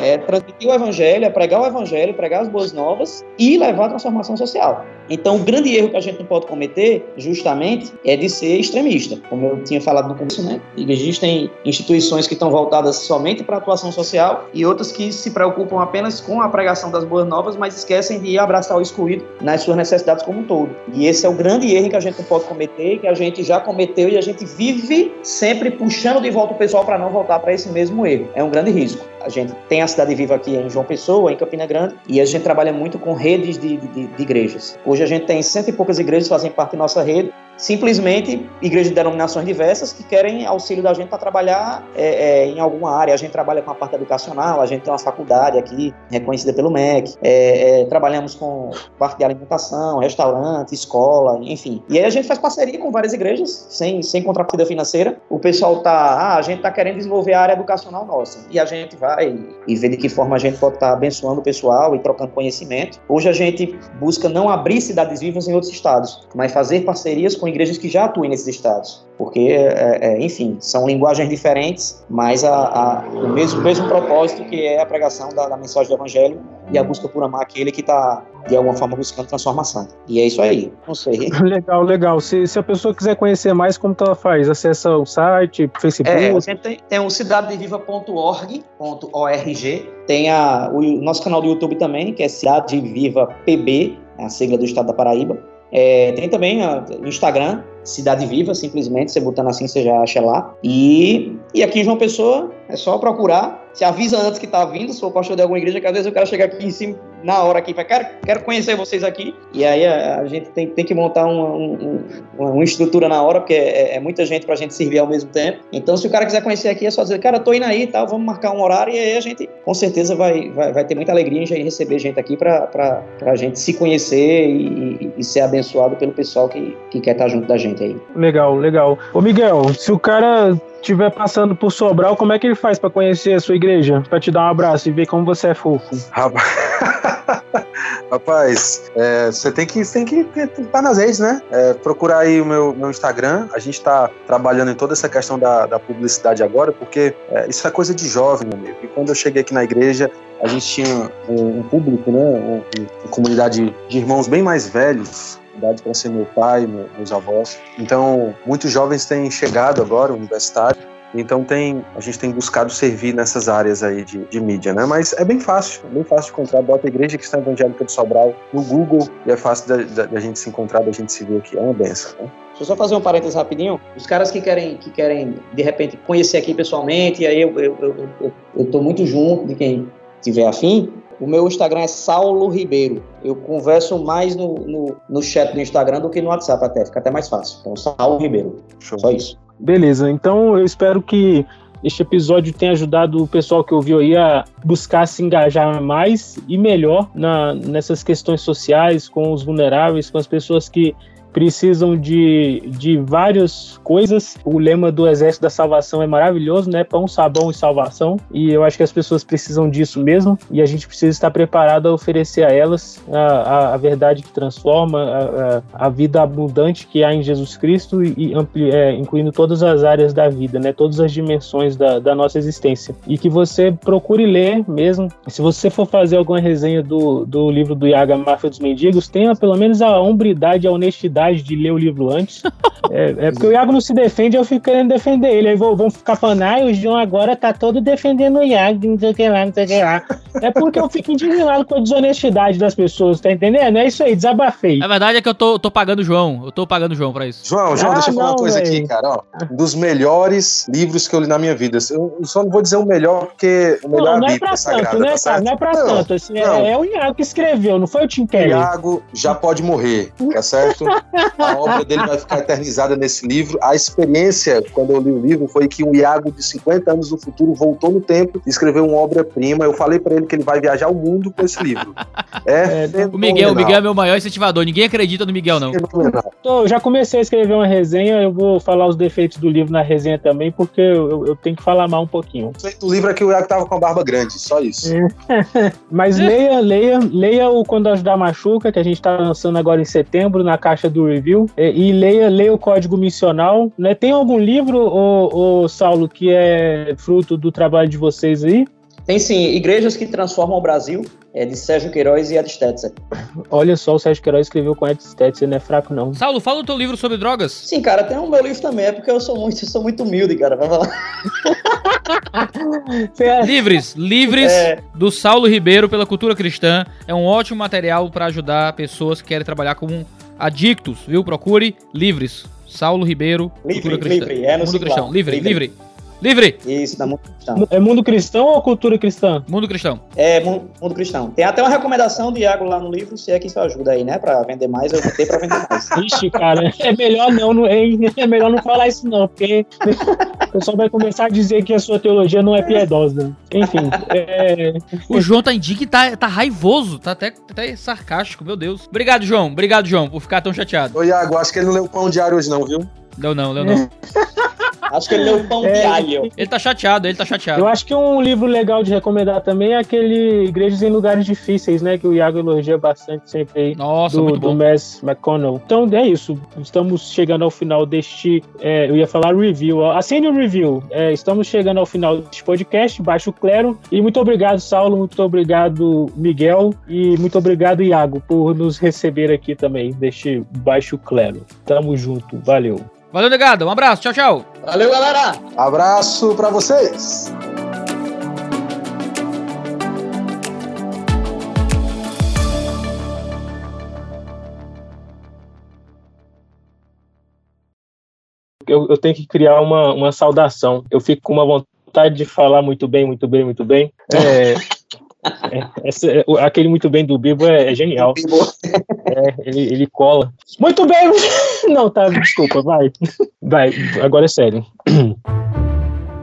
S5: é transmitir o evangelho, é pregar o evangelho, pregar as boas novas e levar a transformação social. Então, o grande erro que a gente não pode cometer, justamente, é de ser extremista. Como eu tinha falado no começo, né? Existem instituições que estão voltadas somente para a atuação social e outras que se preocupam apenas com a pregação das boas novas, mas esquecem de abraçar o excluído nas suas necessidades como um todo. E esse é o grande erro que a gente não pode cometer, que a gente já cometeu e a gente vive sempre puxando de volta o pessoal para não voltar para esse mesmo erro. É um grande risco. A gente tem a Cidade Viva aqui em João Pessoa, em Campina Grande, e a gente trabalha muito com redes de, de, de igrejas. Hoje a gente tem cento e poucas igrejas fazem parte da nossa rede, simplesmente igrejas de denominações diversas que querem auxílio da gente para trabalhar é, é, em alguma área. A gente trabalha com a parte educacional, a gente tem uma faculdade aqui reconhecida pelo MEC, é, é, trabalhamos com parte de alimentação, restaurante, escola, enfim. E aí a gente faz parceria com várias igrejas, sem, sem contrapartida financeira. O pessoal tá, ah, a gente tá querendo desenvolver a área educacional nossa. E a gente vai e vê de que forma a gente pode estar tá abençoando o pessoal e trocando conhecimento. Hoje a gente busca não abrir cidades vivas em outros estados, mas fazer parcerias com com igrejas que já atuem nesses estados, porque, é, é, enfim, são linguagens diferentes, mas a, a, o mesmo, mesmo propósito que é a pregação da, da mensagem do Evangelho e a busca por amar aquele que está, de alguma forma, buscando transformação. E é isso aí, não sei.
S4: Legal, legal. Se, se a pessoa quiser conhecer mais, como que ela faz? Acessa o site, Facebook?
S5: É, tem, tem o cidadeviva.org, tem a, o nosso canal do YouTube também, que é Cidade Viva PB, é a sigla do estado da Paraíba. É, tem também o Instagram, Cidade Viva, simplesmente, você botando assim você já acha lá. E, e aqui em João Pessoa é só procurar se avisa antes que tá vindo, se for pastor de alguma igreja, que às vezes eu quero chegar aqui em cima, na hora aqui, quero, quero conhecer vocês aqui, e aí a, a gente tem, tem que montar uma, um, uma, estrutura na hora, porque é, é, muita gente pra gente servir ao mesmo tempo. Então, se o cara quiser conhecer aqui, é só dizer, cara, tô indo aí e tal, vamos marcar um horário, e aí a gente, com certeza, vai, vai, vai ter muita alegria em receber gente aqui pra, pra, pra gente se conhecer e, e ser abençoado pelo pessoal que, que quer estar junto da gente aí.
S4: Legal, legal. Ô, Miguel, se o cara estiver passando por Sobral, como é que ele faz para conhecer a sua igreja? Para te dar um abraço e ver como você é fofo?
S3: Rapaz, é, você tem que, tem que estar nas redes, né? É, procurar aí o meu, meu Instagram. A gente está trabalhando em toda essa questão da, da publicidade agora, porque é, isso é coisa de jovem, meu amigo. E quando eu cheguei aqui na igreja, a gente tinha um, um público, né? Uma, uma comunidade de irmãos bem mais velhos, para ser meu pai, meus avós. Então, muitos jovens têm chegado agora, universitário, então tem, a gente tem buscado servir nessas áreas aí de, de mídia, né? Mas é bem fácil, é bem fácil de encontrar. Bota a Igreja Cristã Evangélica de Sobral no Google e é fácil da, da gente se encontrar, da gente se ver aqui. É uma benção, né?
S5: Deixa eu só fazer um parênteses rapidinho. Os caras que querem, que querem de repente, conhecer aqui pessoalmente, e aí eu, eu, eu, eu, eu tô muito junto de quem tiver afim, o meu Instagram é Saulo Ribeiro. Eu converso mais no, no, no, chat do Instagram do que no WhatsApp até, fica até mais fácil. Então, Saulo Ribeiro. Show. Só isso.
S4: Beleza, então eu espero que este episódio tenha ajudado o pessoal que ouviu aí a buscar se engajar mais e melhor na, nessas questões sociais, com os vulneráveis, com as pessoas que precisam de, de várias coisas. O lema do Exército da Salvação é maravilhoso, né? Pão, sabão e salvação. E eu acho que as pessoas precisam disso mesmo. E a gente precisa estar preparado a oferecer a elas a, a, a verdade que transforma, a, a, vida abundante que há em Jesus Cristo e, ampli, é, incluindo todas as áreas da vida, né? Todas as dimensões da, da nossa existência. E que você procure ler mesmo. Se você for fazer alguma resenha do, do livro do Iaga Máfia dos Mendigos, tenha pelo menos a hombridade, a honestidade coragem de ler o livro antes. É, é, porque o Iago não se defende, eu fico querendo defender ele. Aí vão, ficar falando, ah, o João agora tá todo defendendo o Iago, não sei o que lá, não sei o que lá. É porque eu fico indignado com a desonestidade das pessoas, tá entendendo? É isso aí, desabafei.
S2: A verdade é que eu tô, tô pagando o João. Eu tô pagando o João pra isso.
S3: João, João, ah, deixa eu falar não, uma coisa véio. aqui, cara. Ó, um dos melhores livros que eu li na minha vida. Eu só não vou dizer o melhor, porque o melhor
S4: não, não é pra tanto, né, tá cara? Não é pra não, tanto. Assim, é, é, o Iago que escreveu, não foi o Tim Kelly.
S3: O Iago já pode morrer, tá certo? A obra dele vai ficar eternizada nesse livro. A experiência, quando eu li o livro, foi que um Iago de 50 anos no futuro voltou no tempo e escreveu uma obra-prima. Eu falei para ele que ele vai viajar o mundo com esse livro.
S2: É, é o Miguel, o Miguel é meu maior incentivador. Ninguém acredita no Miguel, não.
S4: Então, já comecei a escrever uma resenha, eu vou falar os defeitos do livro na resenha também, porque eu, eu tenho que falar mal um pouquinho. O
S3: defeito do livro é que o Iago tava com a barba grande, só isso.
S4: Mas leia, leia, leia o Quando Ajudar Machuca, que a gente tá lançando agora em setembro, na caixa do review. É, e leia, leia o Código Missional. Né? Tem algum livro, ô, ô, Saulo, que é fruto do trabalho de vocês aí?
S5: Tem sim, Igrejas que Transformam o Brasil, é de Sérgio Queiroz e Ed Stetzer.
S4: Olha só, o Sérgio Queiroz escreveu com Ed Stetzer, não é fraco não.
S2: Saulo, fala o teu livro sobre drogas.
S5: Sim, cara, tem um meu livro também, é porque eu sou muito, eu sou muito humilde, cara, vai falar.
S2: livres, livres é... do Saulo Ribeiro pela Cultura Cristã. É um ótimo material para ajudar pessoas que querem trabalhar como adictos, viu? Procure livres. Saulo Ribeiro,
S5: livre, Cultura Cristã. Livre, é no
S2: Mundo Cristão, livre, livre. livre. Livre!
S5: Isso, da Mundo Cristão.
S4: É Mundo Cristão ou Cultura Cristã?
S2: Mundo Cristão.
S5: É, Mundo, mundo Cristão. Tem até uma recomendação do Iago lá no livro, se é que isso ajuda aí, né? Pra vender mais, eu vou ter pra vender mais.
S4: Ixi, cara, é melhor não, não é, é melhor não falar isso não, porque o pessoal vai começar a dizer que a sua teologia não é piedosa. Enfim, é...
S2: O João tá indignado, tá, tá raivoso, tá até, até sarcástico, meu Deus. Obrigado, João. Obrigado, João, por ficar tão chateado.
S3: Ô, Iago, acho que ele não leu pão diário hoje não, viu?
S2: Não, não, não, não.
S5: Acho que ele leu pão é, de alho.
S2: Ele tá chateado, ele tá chateado.
S4: Eu acho que um livro legal de recomendar também é aquele Igrejas em Lugares Difíceis, né? Que o Iago elogia bastante sempre aí.
S2: Nossa,
S4: do,
S2: muito
S4: bom. Do Mass McConnell. Então é isso. Estamos chegando ao final deste. É, eu ia falar review. Assine o review. É, estamos chegando ao final deste podcast. Baixo Clero. E muito obrigado, Saulo. Muito obrigado, Miguel. E muito obrigado, Iago, por nos receber aqui também, deste Baixo Clero. Tamo junto. Valeu.
S2: Valeu, negado. Um abraço. Tchau, tchau.
S5: Valeu, galera.
S3: Abraço para vocês.
S4: Eu, eu, tenho que criar uma, uma saudação. Eu fico com uma vontade de falar muito bem, muito bem, muito bem. É, é, essa, é, aquele muito bem do Bibo é, é genial. É, ele, ele cola. Muito bem! Não, tá, desculpa, vai. Vai, agora é sério.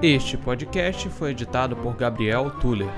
S6: Este podcast foi editado por Gabriel Tuller.